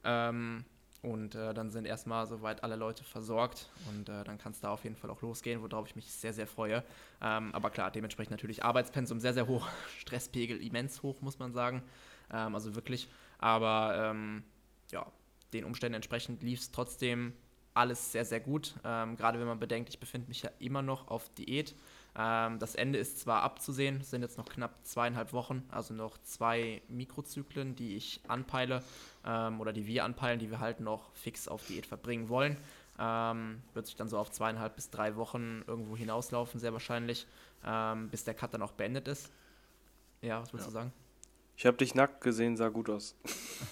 Ähm, und äh, dann sind erstmal soweit alle Leute versorgt und äh, dann kann es da auf jeden Fall auch losgehen, worauf ich mich sehr, sehr freue. Ähm, aber klar, dementsprechend natürlich Arbeitspensum sehr, sehr hoch, Stresspegel immens hoch, muss man sagen. Ähm, also wirklich. Aber ähm, ja, den Umständen entsprechend lief es trotzdem alles sehr, sehr gut. Ähm, gerade wenn man bedenkt, ich befinde mich ja immer noch auf Diät. Ähm, das Ende ist zwar abzusehen, es sind jetzt noch knapp zweieinhalb Wochen, also noch zwei Mikrozyklen, die ich anpeile ähm, oder die wir anpeilen, die wir halt noch fix auf Diät verbringen wollen. Ähm, wird sich dann so auf zweieinhalb bis drei Wochen irgendwo hinauslaufen, sehr wahrscheinlich, ähm, bis der Cut dann auch beendet ist. Ja, was willst ja. du sagen? Ich habe dich nackt gesehen, sah gut aus.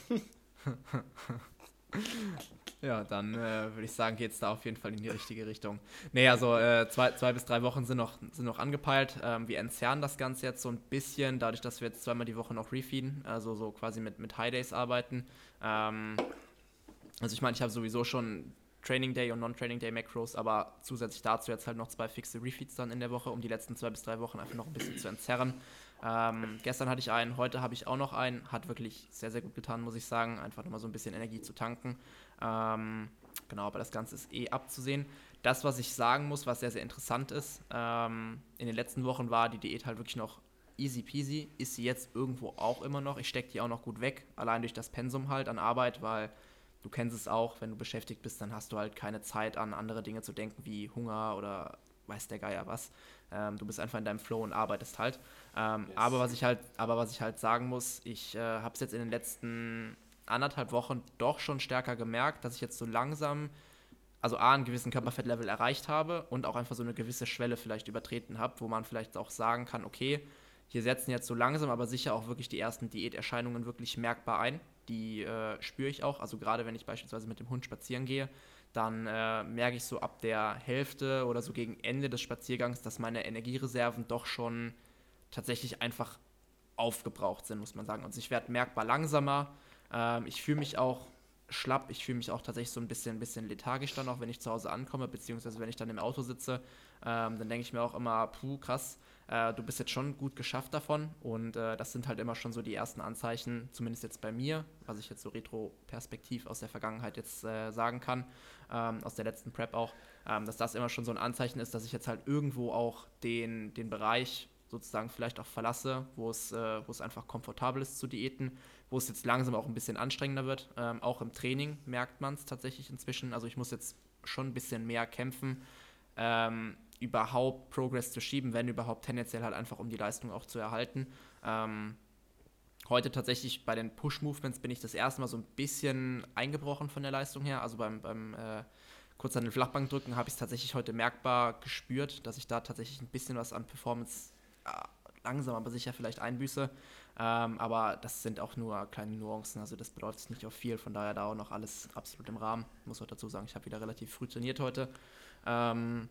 Ja, dann äh, würde ich sagen, geht es da auf jeden Fall in die richtige Richtung. Nee, also äh, zwei, zwei bis drei Wochen sind noch, sind noch angepeilt. Ähm, wir entzerren das Ganze jetzt so ein bisschen, dadurch, dass wir jetzt zweimal die Woche noch refeeden, also so quasi mit, mit High Days arbeiten. Ähm, also ich meine, ich habe sowieso schon Training Day und Non-Training Day Macros, aber zusätzlich dazu jetzt halt noch zwei fixe Refeeds dann in der Woche, um die letzten zwei bis drei Wochen einfach noch ein bisschen zu entzerren. Ähm, gestern hatte ich einen, heute habe ich auch noch einen. Hat wirklich sehr, sehr gut getan, muss ich sagen. Einfach nochmal so ein bisschen Energie zu tanken. Ähm, genau, aber das Ganze ist eh abzusehen. Das, was ich sagen muss, was sehr, sehr interessant ist, ähm, in den letzten Wochen war die Diät halt wirklich noch easy peasy. Ist sie jetzt irgendwo auch immer noch. Ich stecke die auch noch gut weg, allein durch das Pensum halt an Arbeit, weil du kennst es auch, wenn du beschäftigt bist, dann hast du halt keine Zeit an andere Dinge zu denken, wie Hunger oder weiß der Geier was. Ähm, du bist einfach in deinem Flow und arbeitest halt. Ähm, yes. Aber was ich halt, aber was ich halt sagen muss, ich äh, habe es jetzt in den letzten anderthalb Wochen doch schon stärker gemerkt, dass ich jetzt so langsam, also A, einen gewissen Körperfettlevel erreicht habe und auch einfach so eine gewisse Schwelle vielleicht übertreten habe, wo man vielleicht auch sagen kann, okay, hier setzen jetzt so langsam, aber sicher auch wirklich die ersten Diäterscheinungen wirklich merkbar ein. Die äh, spüre ich auch. Also gerade wenn ich beispielsweise mit dem Hund spazieren gehe, dann äh, merke ich so ab der Hälfte oder so gegen Ende des Spaziergangs, dass meine Energiereserven doch schon tatsächlich einfach aufgebraucht sind, muss man sagen. Also ich werde merkbar langsamer. Ähm, ich fühle mich auch schlapp. Ich fühle mich auch tatsächlich so ein bisschen, ein bisschen lethargisch dann auch, wenn ich zu Hause ankomme, beziehungsweise wenn ich dann im Auto sitze. Ähm, dann denke ich mir auch immer, puh, krass, äh, du bist jetzt schon gut geschafft davon. Und äh, das sind halt immer schon so die ersten Anzeichen, zumindest jetzt bei mir, was ich jetzt so retroperspektiv aus der Vergangenheit jetzt äh, sagen kann, ähm, aus der letzten Prep auch, ähm, dass das immer schon so ein Anzeichen ist, dass ich jetzt halt irgendwo auch den, den Bereich sozusagen vielleicht auch verlasse, wo es, äh, wo es einfach komfortabel ist zu Diäten, wo es jetzt langsam auch ein bisschen anstrengender wird. Ähm, auch im Training merkt man es tatsächlich inzwischen. Also ich muss jetzt schon ein bisschen mehr kämpfen, ähm, überhaupt Progress zu schieben, wenn überhaupt tendenziell halt einfach, um die Leistung auch zu erhalten. Ähm, heute tatsächlich bei den Push-Movements bin ich das erste Mal so ein bisschen eingebrochen von der Leistung her. Also beim, beim äh, kurz an den Flachbank drücken habe ich es tatsächlich heute merkbar gespürt, dass ich da tatsächlich ein bisschen was an Performance langsam aber sicher vielleicht einbüße. Ähm, aber das sind auch nur kleine Nuancen, also das bedeutet nicht auf viel, von daher da auch noch alles absolut im Rahmen. Muss auch dazu sagen, ich habe wieder relativ früh trainiert heute. Ähm,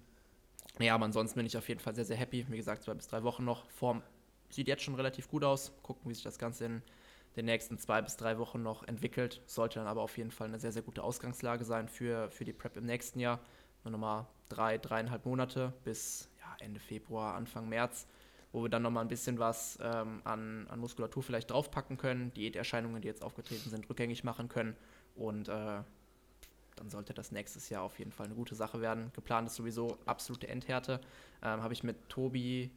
ja, aber ansonsten bin ich auf jeden Fall sehr, sehr happy. Wie gesagt, zwei bis drei Wochen noch. Form sieht jetzt schon relativ gut aus. Gucken, wie sich das Ganze in den nächsten zwei bis drei Wochen noch entwickelt. Sollte dann aber auf jeden Fall eine sehr, sehr gute Ausgangslage sein für, für die Prep im nächsten Jahr. Nur nochmal drei, dreieinhalb Monate bis ja, Ende Februar, Anfang März wo wir dann nochmal ein bisschen was ähm, an, an Muskulatur vielleicht draufpacken können, Diäterscheinungen, die jetzt aufgetreten sind, rückgängig machen können und äh, dann sollte das nächstes Jahr auf jeden Fall eine gute Sache werden. Geplant ist sowieso absolute Endhärte. Ähm, Habe ich mit Tobi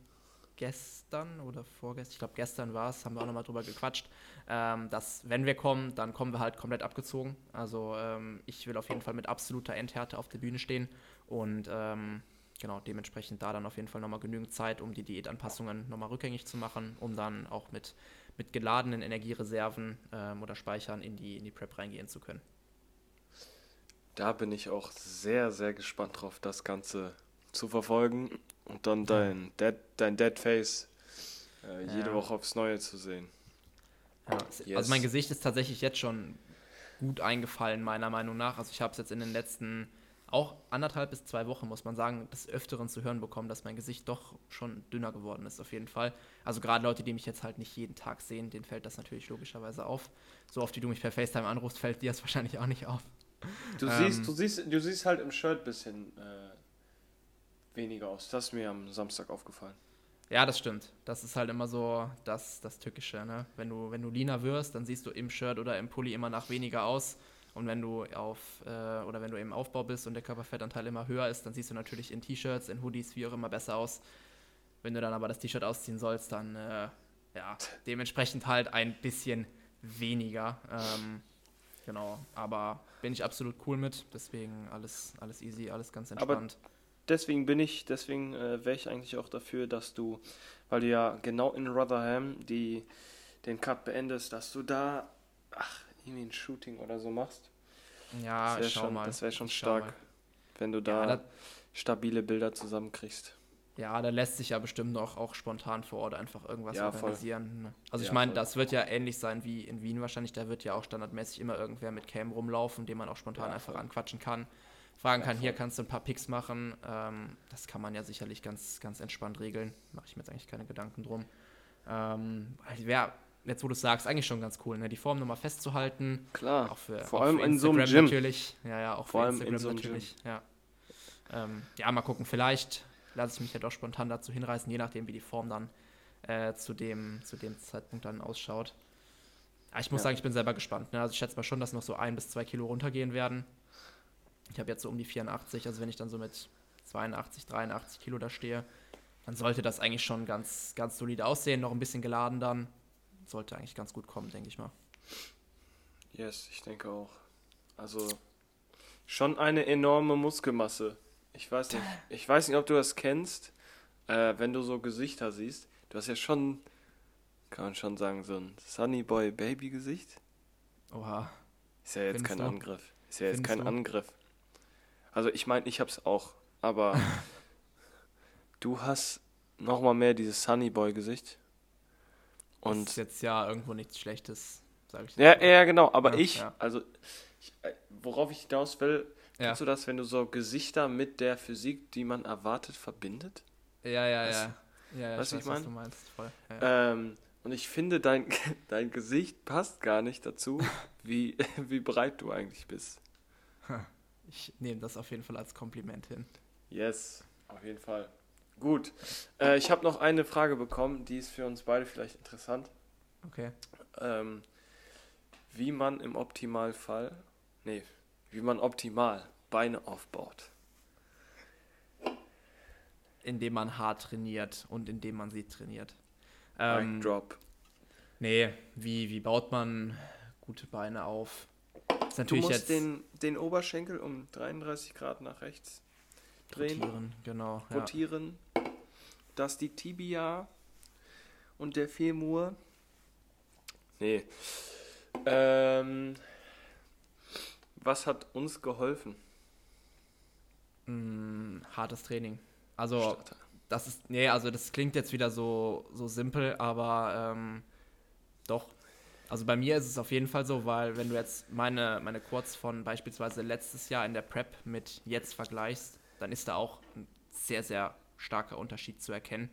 gestern oder vorgestern, ich glaube gestern war es, haben wir auch nochmal drüber gequatscht, ähm, dass wenn wir kommen, dann kommen wir halt komplett abgezogen. Also ähm, ich will auf jeden Fall mit absoluter Endhärte auf der Bühne stehen und ähm, genau, dementsprechend da dann auf jeden Fall nochmal genügend Zeit, um die Diätanpassungen nochmal rückgängig zu machen, um dann auch mit, mit geladenen Energiereserven ähm, oder Speichern in die, in die Prep reingehen zu können. Da bin ich auch sehr, sehr gespannt drauf, das Ganze zu verfolgen und dann dein Dead, dein Dead Face äh, jede ja. Woche aufs Neue zu sehen. Ja, yes. Also mein Gesicht ist tatsächlich jetzt schon gut eingefallen, meiner Meinung nach. Also ich habe es jetzt in den letzten auch anderthalb bis zwei Wochen, muss man sagen, des Öfteren zu hören bekommen, dass mein Gesicht doch schon dünner geworden ist, auf jeden Fall. Also gerade Leute, die mich jetzt halt nicht jeden Tag sehen, denen fällt das natürlich logischerweise auf. So oft wie du mich per FaceTime anrufst, fällt dir das wahrscheinlich auch nicht auf. Du, ähm, siehst, du, siehst, du siehst halt im Shirt ein bisschen, äh, weniger aus. Das ist mir am Samstag aufgefallen. Ja, das stimmt. Das ist halt immer so das, das Tückische. Ne? Wenn, du, wenn du leaner wirst, dann siehst du im Shirt oder im Pulli immer nach weniger aus. Und wenn du auf äh, oder wenn du im Aufbau bist und der Körperfettanteil immer höher ist, dann siehst du natürlich in T-Shirts, in Hoodies, wie auch immer besser aus. Wenn du dann aber das T-Shirt ausziehen sollst, dann äh, ja, dementsprechend halt ein bisschen weniger. Ähm, genau, aber bin ich absolut cool mit, deswegen alles, alles easy, alles ganz entspannt. Aber deswegen bin ich, deswegen äh, wäre ich eigentlich auch dafür, dass du, weil du ja genau in Rotherham die, den Cut beendest, dass du da, ach, irgendwie ein Shooting oder so machst. Ja, das wäre schon, mal. Das wär schon stark, wenn du da ja, stabile Bilder zusammenkriegst. Ja, da lässt sich ja bestimmt noch auch spontan vor Ort einfach irgendwas ja, organisieren. Ne? Also ich ja, meine, das wird ja ähnlich sein wie in Wien wahrscheinlich. Da wird ja auch standardmäßig immer irgendwer mit Cam rumlaufen, den man auch spontan ja, einfach anquatschen kann. Fragen kann, hier kannst du ein paar Picks machen. Ähm, das kann man ja sicherlich ganz, ganz entspannt regeln. Mache ich mir jetzt eigentlich keine Gedanken drum. Ähm, Wäre jetzt wo du sagst, eigentlich schon ganz cool, ne? die Form nochmal festzuhalten. Klar, auch für, vor auch allem für in so einem Gym. Natürlich. Ja, ja, auch vor allem Instagram in so einem natürlich. Gym. Ja. Ähm, ja, mal gucken, vielleicht lasse ich mich ja doch spontan dazu hinreißen, je nachdem, wie die Form dann äh, zu, dem, zu dem Zeitpunkt dann ausschaut. Ja, ich muss ja. sagen, ich bin selber gespannt. Ne? Also ich schätze mal schon, dass noch so ein bis zwei Kilo runtergehen werden. Ich habe jetzt so um die 84, also wenn ich dann so mit 82, 83 Kilo da stehe, dann sollte das eigentlich schon ganz, ganz solide aussehen. Noch ein bisschen geladen dann sollte eigentlich ganz gut kommen, denke ich mal. Yes, ich denke auch. Also schon eine enorme Muskelmasse. Ich weiß nicht, ich weiß nicht, ob du das kennst, äh, wenn du so Gesichter siehst. Du hast ja schon, kann man schon sagen, so ein Sunny Boy Baby Gesicht. Oha. Ist ja jetzt Findest kein du? Angriff. Ist ja jetzt Findest kein du? Angriff. Also ich meine, ich hab's auch, aber du hast nochmal mehr dieses Sunny Boy Gesicht. Und das ist jetzt ja irgendwo nichts Schlechtes, sage ich. Ja, ja, genau. Aber ja, ich, ja. also, ich, äh, worauf ich hinaus will, ja. kennst du das, wenn du so Gesichter mit der Physik, die man erwartet, verbindet? Ja, ja, weißt, ja. ja, ja weißt ich, weiß, was du meinst. Voll. Ähm, und ich finde, dein, dein Gesicht passt gar nicht dazu, wie, wie breit du eigentlich bist. Ich nehme das auf jeden Fall als Kompliment hin. Yes, auf jeden Fall. Gut. Äh, ich habe noch eine Frage bekommen, die ist für uns beide vielleicht interessant. Okay. Ähm, wie man im Optimalfall, nee, wie man optimal Beine aufbaut. Indem man hart trainiert und indem man sie trainiert. Ähm, Drop. Nee, wie, wie baut man gute Beine auf? Du musst den, den Oberschenkel um 33 Grad nach rechts drehen. Rotieren, genau. Rotieren. Ja. Dass die Tibia und der Femur. Nee. Ähm, was hat uns geholfen? Mm, hartes Training. Also, Starter. das ist. Nee, also das klingt jetzt wieder so, so simpel, aber ähm, doch. Also bei mir ist es auf jeden Fall so, weil wenn du jetzt meine, meine Quads von beispielsweise letztes Jahr in der Prep mit jetzt vergleichst, dann ist da auch ein sehr, sehr starker Unterschied zu erkennen.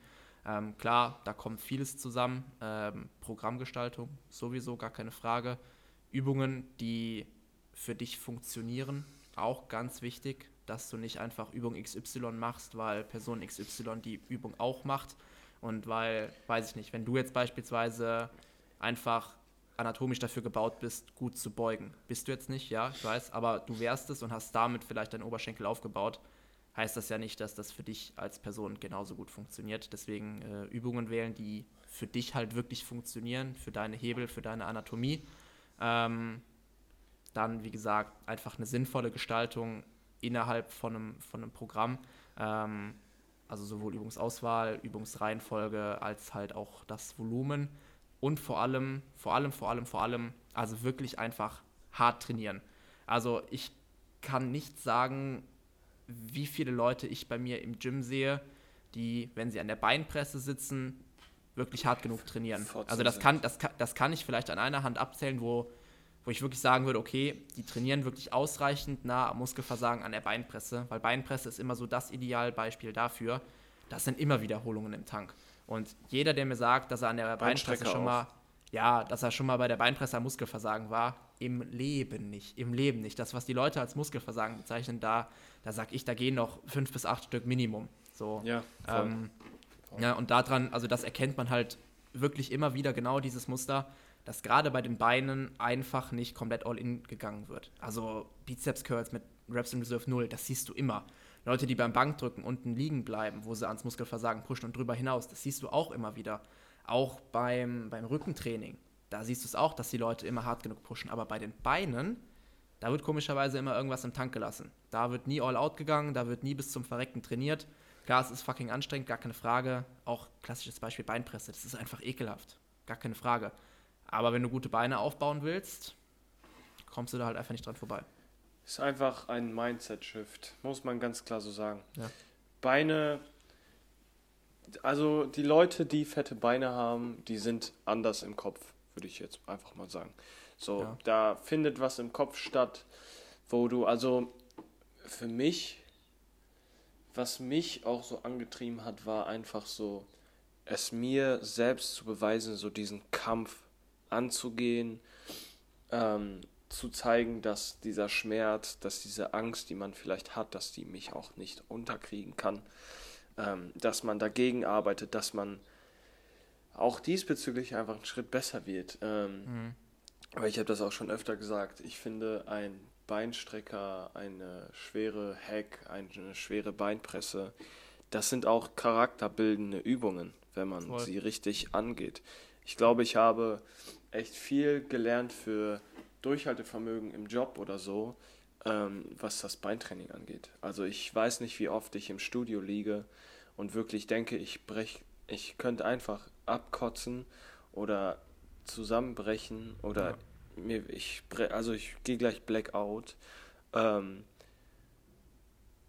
Ähm, klar, da kommt vieles zusammen. Ähm, Programmgestaltung sowieso gar keine Frage. Übungen, die für dich funktionieren, auch ganz wichtig, dass du nicht einfach Übung XY machst, weil Person XY die Übung auch macht und weil, weiß ich nicht, wenn du jetzt beispielsweise einfach anatomisch dafür gebaut bist, gut zu beugen. Bist du jetzt nicht, ja, ich weiß, aber du wärst es und hast damit vielleicht deinen Oberschenkel aufgebaut heißt das ja nicht, dass das für dich als Person genauso gut funktioniert. Deswegen äh, Übungen wählen, die für dich halt wirklich funktionieren, für deine Hebel, für deine Anatomie. Ähm, dann, wie gesagt, einfach eine sinnvolle Gestaltung innerhalb von einem, von einem Programm. Ähm, also sowohl Übungsauswahl, Übungsreihenfolge als halt auch das Volumen. Und vor allem, vor allem, vor allem, vor allem, also wirklich einfach hart trainieren. Also ich kann nicht sagen, wie viele Leute ich bei mir im Gym sehe, die, wenn sie an der Beinpresse sitzen, wirklich hart genug trainieren. Also das kann, das, kann, das kann ich vielleicht an einer Hand abzählen, wo, wo ich wirklich sagen würde, okay, die trainieren wirklich ausreichend nah am Muskelversagen an der Beinpresse, weil Beinpresse ist immer so das Idealbeispiel dafür. Das sind immer Wiederholungen im Tank. Und jeder, der mir sagt, dass er an der Beinpresse schon mal, ja, dass er schon mal bei der Beinpresse am Muskelversagen war, im Leben nicht. Im Leben nicht. Das, was die Leute als Muskelversagen bezeichnen, da, da sag ich, da gehen noch fünf bis acht Stück Minimum. So, ja, ähm, ja, und daran, also das erkennt man halt wirklich immer wieder genau dieses Muster, dass gerade bei den Beinen einfach nicht komplett all in gegangen wird. Also Bizeps Curls mit Reps in Reserve 0, das siehst du immer. Leute, die beim Bankdrücken unten liegen bleiben, wo sie ans Muskelversagen pushen und drüber hinaus, das siehst du auch immer wieder. Auch beim, beim Rückentraining, da siehst du es auch, dass die Leute immer hart genug pushen. Aber bei den Beinen, da wird komischerweise immer irgendwas im Tank gelassen. Da wird nie all out gegangen, da wird nie bis zum Verrecken trainiert. Klar, es ist fucking anstrengend, gar keine Frage. Auch klassisches Beispiel Beinpresse, das ist einfach ekelhaft. Gar keine Frage. Aber wenn du gute Beine aufbauen willst, kommst du da halt einfach nicht dran vorbei. Ist einfach ein Mindset-Shift, muss man ganz klar so sagen. Ja. Beine, also die Leute, die fette Beine haben, die sind anders im Kopf, würde ich jetzt einfach mal sagen. So, ja. da findet was im Kopf statt, wo du, also für mich was mich auch so angetrieben hat, war einfach so, es mir selbst zu beweisen, so diesen Kampf anzugehen, ähm, zu zeigen, dass dieser Schmerz, dass diese Angst, die man vielleicht hat, dass die mich auch nicht unterkriegen kann, ähm, dass man dagegen arbeitet, dass man auch diesbezüglich einfach einen Schritt besser wird. Ähm, mhm. Aber ich habe das auch schon öfter gesagt. Ich finde, ein Beinstrecker, eine schwere Hack, eine schwere Beinpresse, das sind auch charakterbildende Übungen, wenn man Voll. sie richtig angeht. Ich glaube, ich habe echt viel gelernt für Durchhaltevermögen im Job oder so, ähm, was das Beintraining angeht. Also ich weiß nicht, wie oft ich im Studio liege und wirklich denke, ich brech, ich könnte einfach abkotzen oder zusammenbrechen oder ja mir, ich, also ich gehe gleich Blackout. Ähm,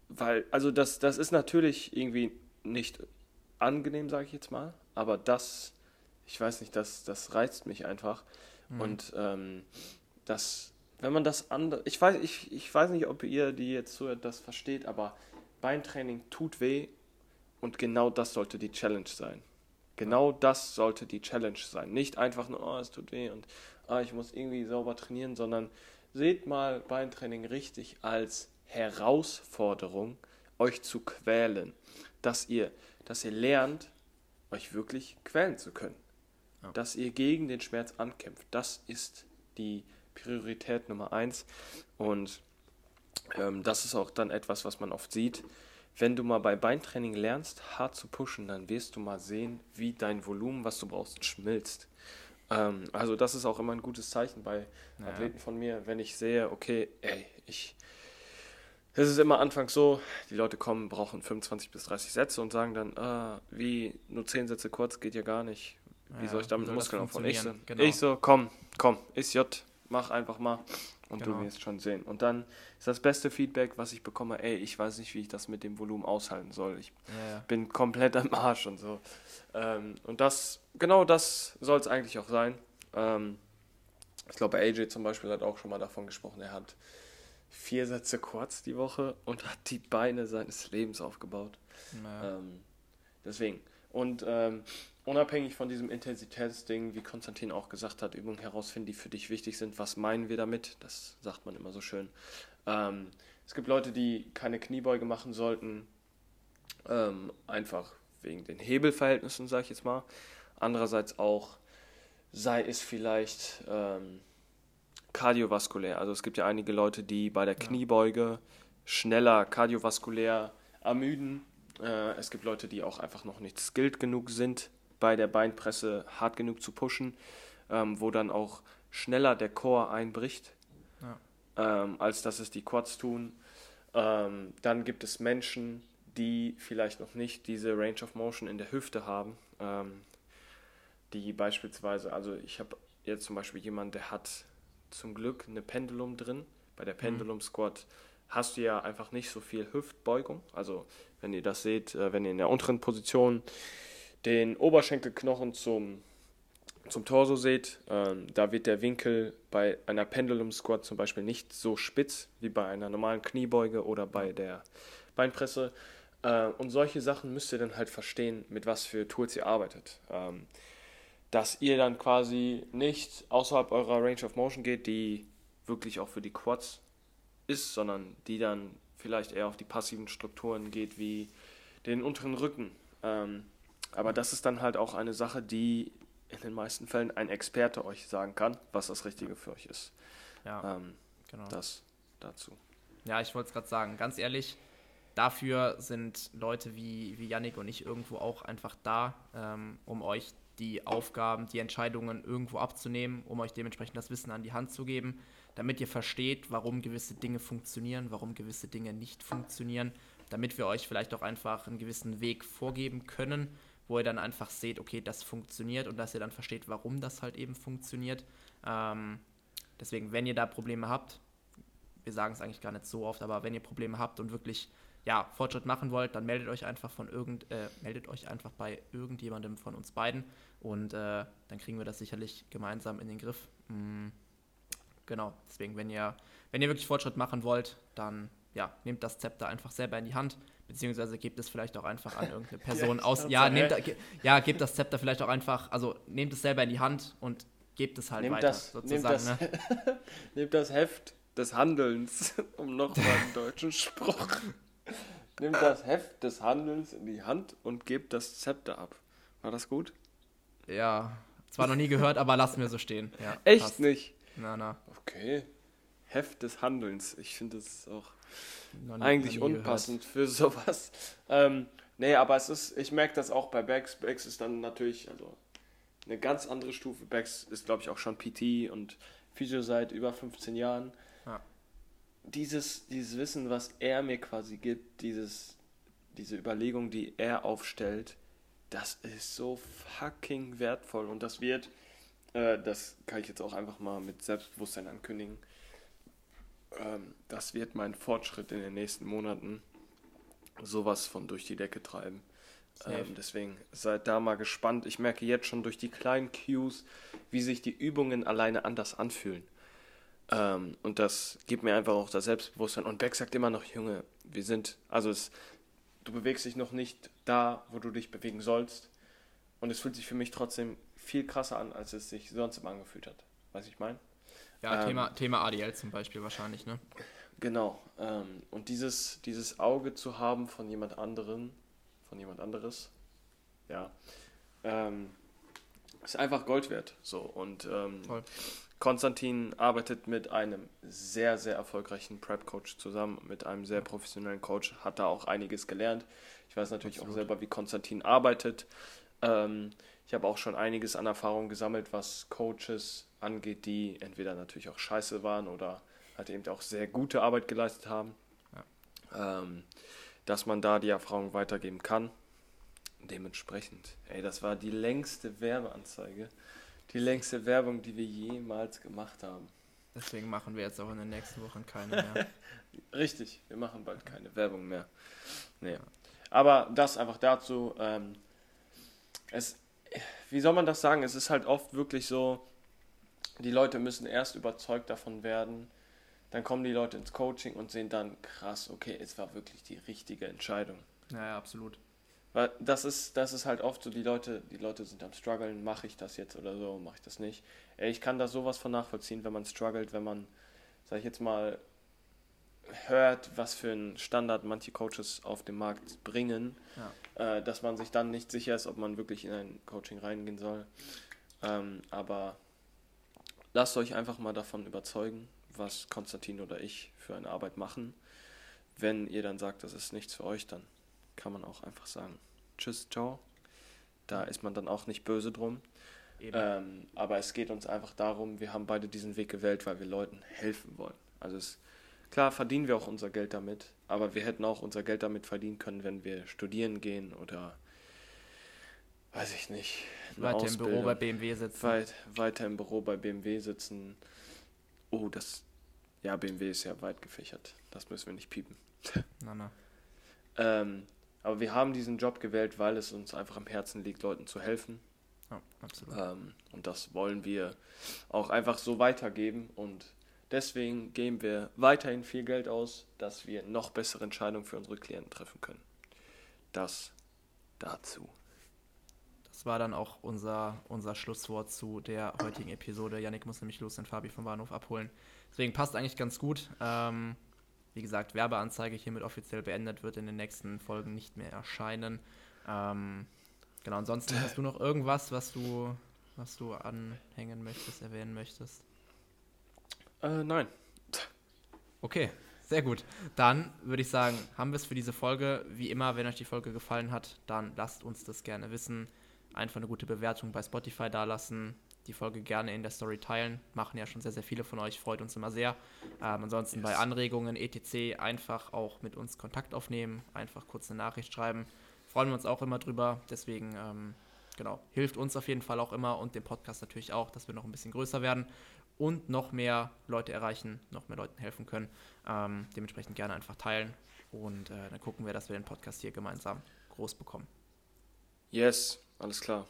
weil, also das, das ist natürlich irgendwie nicht angenehm, sage ich jetzt mal, aber das, ich weiß nicht, das, das reizt mich einfach. Mhm. Und ähm, das, wenn man das andere, ich weiß, ich, ich weiß nicht, ob ihr, die jetzt so das versteht, aber Beintraining tut weh und genau das sollte die Challenge sein. Genau das sollte die Challenge sein. Nicht einfach nur, oh, es tut weh und ah, ich muss irgendwie sauber trainieren, sondern seht mal Beintraining richtig als Herausforderung, euch zu quälen. Dass ihr, dass ihr lernt, euch wirklich quälen zu können. Ja. Dass ihr gegen den Schmerz ankämpft. Das ist die Priorität Nummer eins. Und ähm, das ist auch dann etwas, was man oft sieht. Wenn du mal bei Beintraining lernst, hart zu pushen, dann wirst du mal sehen, wie dein Volumen, was du brauchst, schmilzt. Ähm, also das ist auch immer ein gutes Zeichen bei ja. Athleten von mir, wenn ich sehe, okay, ey, ich. Es ist immer anfangs so, die Leute kommen, brauchen 25 bis 30 Sätze und sagen dann, ah, wie nur 10 Sätze kurz geht ja gar nicht. Wie ja, soll ich damit Muskeln aufbauen? Ich so, genau. ich so, komm, komm, ist J, mach einfach mal und genau. du wirst schon sehen. Und dann ist das beste Feedback, was ich bekomme, ey, ich weiß nicht, wie ich das mit dem Volumen aushalten soll. Ich ja, ja. bin komplett am Arsch und so. Ähm, und das, genau das soll es eigentlich auch sein. Ähm, ich glaube, AJ zum Beispiel hat auch schon mal davon gesprochen, er hat vier Sätze kurz die Woche und hat die Beine seines Lebens aufgebaut. Ja. Ähm, deswegen. Und ähm, unabhängig von diesem Intensitätsding, wie Konstantin auch gesagt hat, Übungen herausfinden, die für dich wichtig sind. Was meinen wir damit? Das sagt man immer so schön. Ähm, es gibt Leute, die keine Kniebeuge machen sollten, ähm, einfach wegen den Hebelverhältnissen, sage ich jetzt mal. Andererseits auch, sei es vielleicht ähm, kardiovaskulär. Also es gibt ja einige Leute, die bei der Kniebeuge schneller kardiovaskulär ermüden. Äh, es gibt Leute, die auch einfach noch nicht skilled genug sind bei der Beinpresse hart genug zu pushen, ähm, wo dann auch schneller der Core einbricht, ja. ähm, als dass es die Quads tun. Ähm, dann gibt es Menschen, die vielleicht noch nicht diese Range of Motion in der Hüfte haben, ähm, die beispielsweise, also ich habe jetzt zum Beispiel jemanden, der hat zum Glück eine Pendulum drin. Bei der mhm. Pendulum Squat hast du ja einfach nicht so viel Hüftbeugung. Also wenn ihr das seht, äh, wenn ihr in der unteren Position den Oberschenkelknochen zum, zum Torso seht, ähm, da wird der Winkel bei einer Pendulum Squat zum Beispiel nicht so spitz wie bei einer normalen Kniebeuge oder bei der Beinpresse. Äh, und solche Sachen müsst ihr dann halt verstehen, mit was für Tools ihr arbeitet. Ähm, dass ihr dann quasi nicht außerhalb eurer Range of Motion geht, die wirklich auch für die Quads ist, sondern die dann vielleicht eher auf die passiven Strukturen geht, wie den unteren Rücken. Ähm, aber das ist dann halt auch eine Sache, die in den meisten Fällen ein Experte euch sagen kann, was das Richtige für euch ist. Ja, Ähm, genau. das dazu. Ja, ich wollte es gerade sagen, ganz ehrlich, dafür sind Leute wie, wie Yannick und ich irgendwo auch einfach da, ähm, um euch die Aufgaben, die Entscheidungen irgendwo abzunehmen, um euch dementsprechend das Wissen an die Hand zu geben, damit ihr versteht, warum gewisse Dinge funktionieren, warum gewisse Dinge nicht funktionieren, damit wir euch vielleicht auch einfach einen gewissen Weg vorgeben können, wo ihr dann einfach seht, okay, das funktioniert und dass ihr dann versteht, warum das halt eben funktioniert. Ähm, deswegen, wenn ihr da Probleme habt, wir sagen es eigentlich gar nicht so oft, aber wenn ihr Probleme habt und wirklich ja, Fortschritt machen wollt, dann meldet euch einfach von irgend, äh, meldet euch einfach bei irgendjemandem von uns beiden und äh, dann kriegen wir das sicherlich gemeinsam in den Griff. Mm, genau, deswegen, wenn ihr, wenn ihr wirklich Fortschritt machen wollt, dann ja, nehmt das Zepter einfach selber in die Hand, beziehungsweise gebt es vielleicht auch einfach an irgendeine Person Ja, aus. Ja, nehmt, ge- ja, gebt das Zepter vielleicht auch einfach, also nehmt es selber in die Hand und gebt es halt Nehmt weiter, das, nehmt, sozusagen. das, Ne? nehmt das Heft des Handelns, um nochmal einen deutschen Spruch. Nehmt das Heft des Handelns in die Hand und gebt das Zepter ab. War das gut? Ja, zwar noch nie gehört, aber lassen wir so stehen. Ja, Echt passt. nicht? Na, na. Okay. Heft des Handelns. Ich finde das ist auch noch eigentlich noch unpassend für sowas. Ähm, nee, aber es ist, ich merke das auch bei Bex. Bex ist dann natürlich, also eine ganz andere Stufe. Bex ist, glaube ich, auch schon PT und Physio seit über 15 Jahren. Ja. Dieses, dieses Wissen, was er mir quasi gibt, dieses, diese Überlegung, die er aufstellt, das ist so fucking wertvoll. Und das wird, äh, das kann ich jetzt auch einfach mal mit Selbstbewusstsein ankündigen, ähm, das wird meinen Fortschritt in den nächsten Monaten sowas von durch die Decke treiben. Ähm, deswegen seid da mal gespannt. Ich merke jetzt schon durch die kleinen Cues, wie sich die Übungen alleine anders anfühlen. Ähm, und das gibt mir einfach auch das Selbstbewusstsein. Und Beck sagt immer noch, Junge, wir sind, also es, du bewegst dich noch nicht da, wo du dich bewegen sollst. Und es fühlt sich für mich trotzdem viel krasser an, als es sich sonst immer angefühlt hat. Weiß ich mein? Ja, Ähm, Thema, Thema ADL zum Beispiel wahrscheinlich, ne? Genau. Ähm, und dieses, dieses Auge zu haben von jemand anderen, von jemand anderes, ja, ähm, ist einfach Gold wert. So. Und ähm. Konstantin arbeitet mit einem sehr, sehr erfolgreichen Prep-Coach zusammen, mit einem sehr professionellen Coach, hat da auch einiges gelernt. Ich weiß natürlich Absolut. auch selber, wie Konstantin arbeitet. Ähm, ich habe auch schon einiges an Erfahrung gesammelt, was Coaches angeht, die entweder natürlich auch scheiße waren oder halt eben auch sehr gute Arbeit geleistet haben. Ähm, dass man da die Erfahrung weitergeben kann. Dementsprechend, ey, das war die längste Werbeanzeige, die längste Werbung, die wir jemals gemacht haben. Deswegen machen wir jetzt auch in den nächsten Wochen keine mehr. Richtig, wir machen bald keine Werbung mehr. Nee. Aber das einfach dazu. Ähm, es, wie soll man das sagen? Es ist halt oft wirklich so, die Leute müssen erst überzeugt davon werden. Dann kommen die Leute ins Coaching und sehen dann, krass, okay, es war wirklich die richtige Entscheidung. ja, ja, absolut. Weil das ist, das ist halt oft so, die Leute, die Leute sind am struggeln, mache ich das jetzt oder so, mache ich das nicht. Ey, ich kann da sowas von nachvollziehen, wenn man struggelt, wenn man, sag ich jetzt mal, hört, was für einen Standard manche Coaches auf dem Markt bringen, äh, dass man sich dann nicht sicher ist, ob man wirklich in ein Coaching reingehen soll. Ähm, aber lasst euch einfach mal davon überzeugen, was Konstantin oder ich für eine Arbeit machen. Wenn ihr dann sagt, das ist nichts für euch, dann kann man auch einfach sagen, tschüss, ciao. Da ist man dann auch nicht böse drum. Ähm, aber es geht uns einfach darum, wir haben beide diesen Weg gewählt, weil wir Leuten helfen wollen. Also es, klar verdienen wir auch unser Geld damit, aber wir hätten auch unser Geld damit verdienen können, wenn wir studieren gehen oder weiß ich nicht. Weiter im Büro Ausbildung. bei BMW sitzen. Weit, weiter im Büro bei BMW sitzen. Oh, das. Ja, BMW ist ja weit gefächert. Das müssen wir nicht piepen. Na, na. Ähm, aber wir haben diesen Job gewählt, weil es uns einfach am Herzen liegt, Leuten zu helfen. Ja, absolut. Ähm, und das wollen wir auch einfach so weitergeben. Und deswegen geben wir weiterhin viel Geld aus, dass wir noch bessere Entscheidungen für unsere Klienten treffen können. Das dazu. Das war dann auch unser, unser Schlusswort zu der heutigen Episode. Yannick muss nämlich los den Fabi vom Bahnhof abholen. Deswegen passt eigentlich ganz gut. Ähm, wie gesagt, Werbeanzeige hiermit offiziell beendet, wird in den nächsten Folgen nicht mehr erscheinen. Ähm, genau, ansonsten hast du noch irgendwas, was du, was du anhängen möchtest, erwähnen möchtest? Äh, nein. Okay, sehr gut. Dann würde ich sagen, haben wir es für diese Folge. Wie immer, wenn euch die Folge gefallen hat, dann lasst uns das gerne wissen. Einfach eine gute Bewertung bei Spotify dalassen. Die Folge gerne in der Story teilen. Machen ja schon sehr, sehr viele von euch. Freut uns immer sehr. Ähm, ansonsten yes. bei Anregungen, etc. einfach auch mit uns Kontakt aufnehmen. Einfach kurz eine Nachricht schreiben. Freuen wir uns auch immer drüber. Deswegen, ähm, genau, hilft uns auf jeden Fall auch immer und dem Podcast natürlich auch, dass wir noch ein bisschen größer werden und noch mehr Leute erreichen, noch mehr Leuten helfen können. Ähm, dementsprechend gerne einfach teilen und äh, dann gucken wir, dass wir den Podcast hier gemeinsam groß bekommen. Yes, alles klar.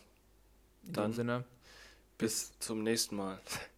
In dann Sinne. Bis zum nächsten Mal.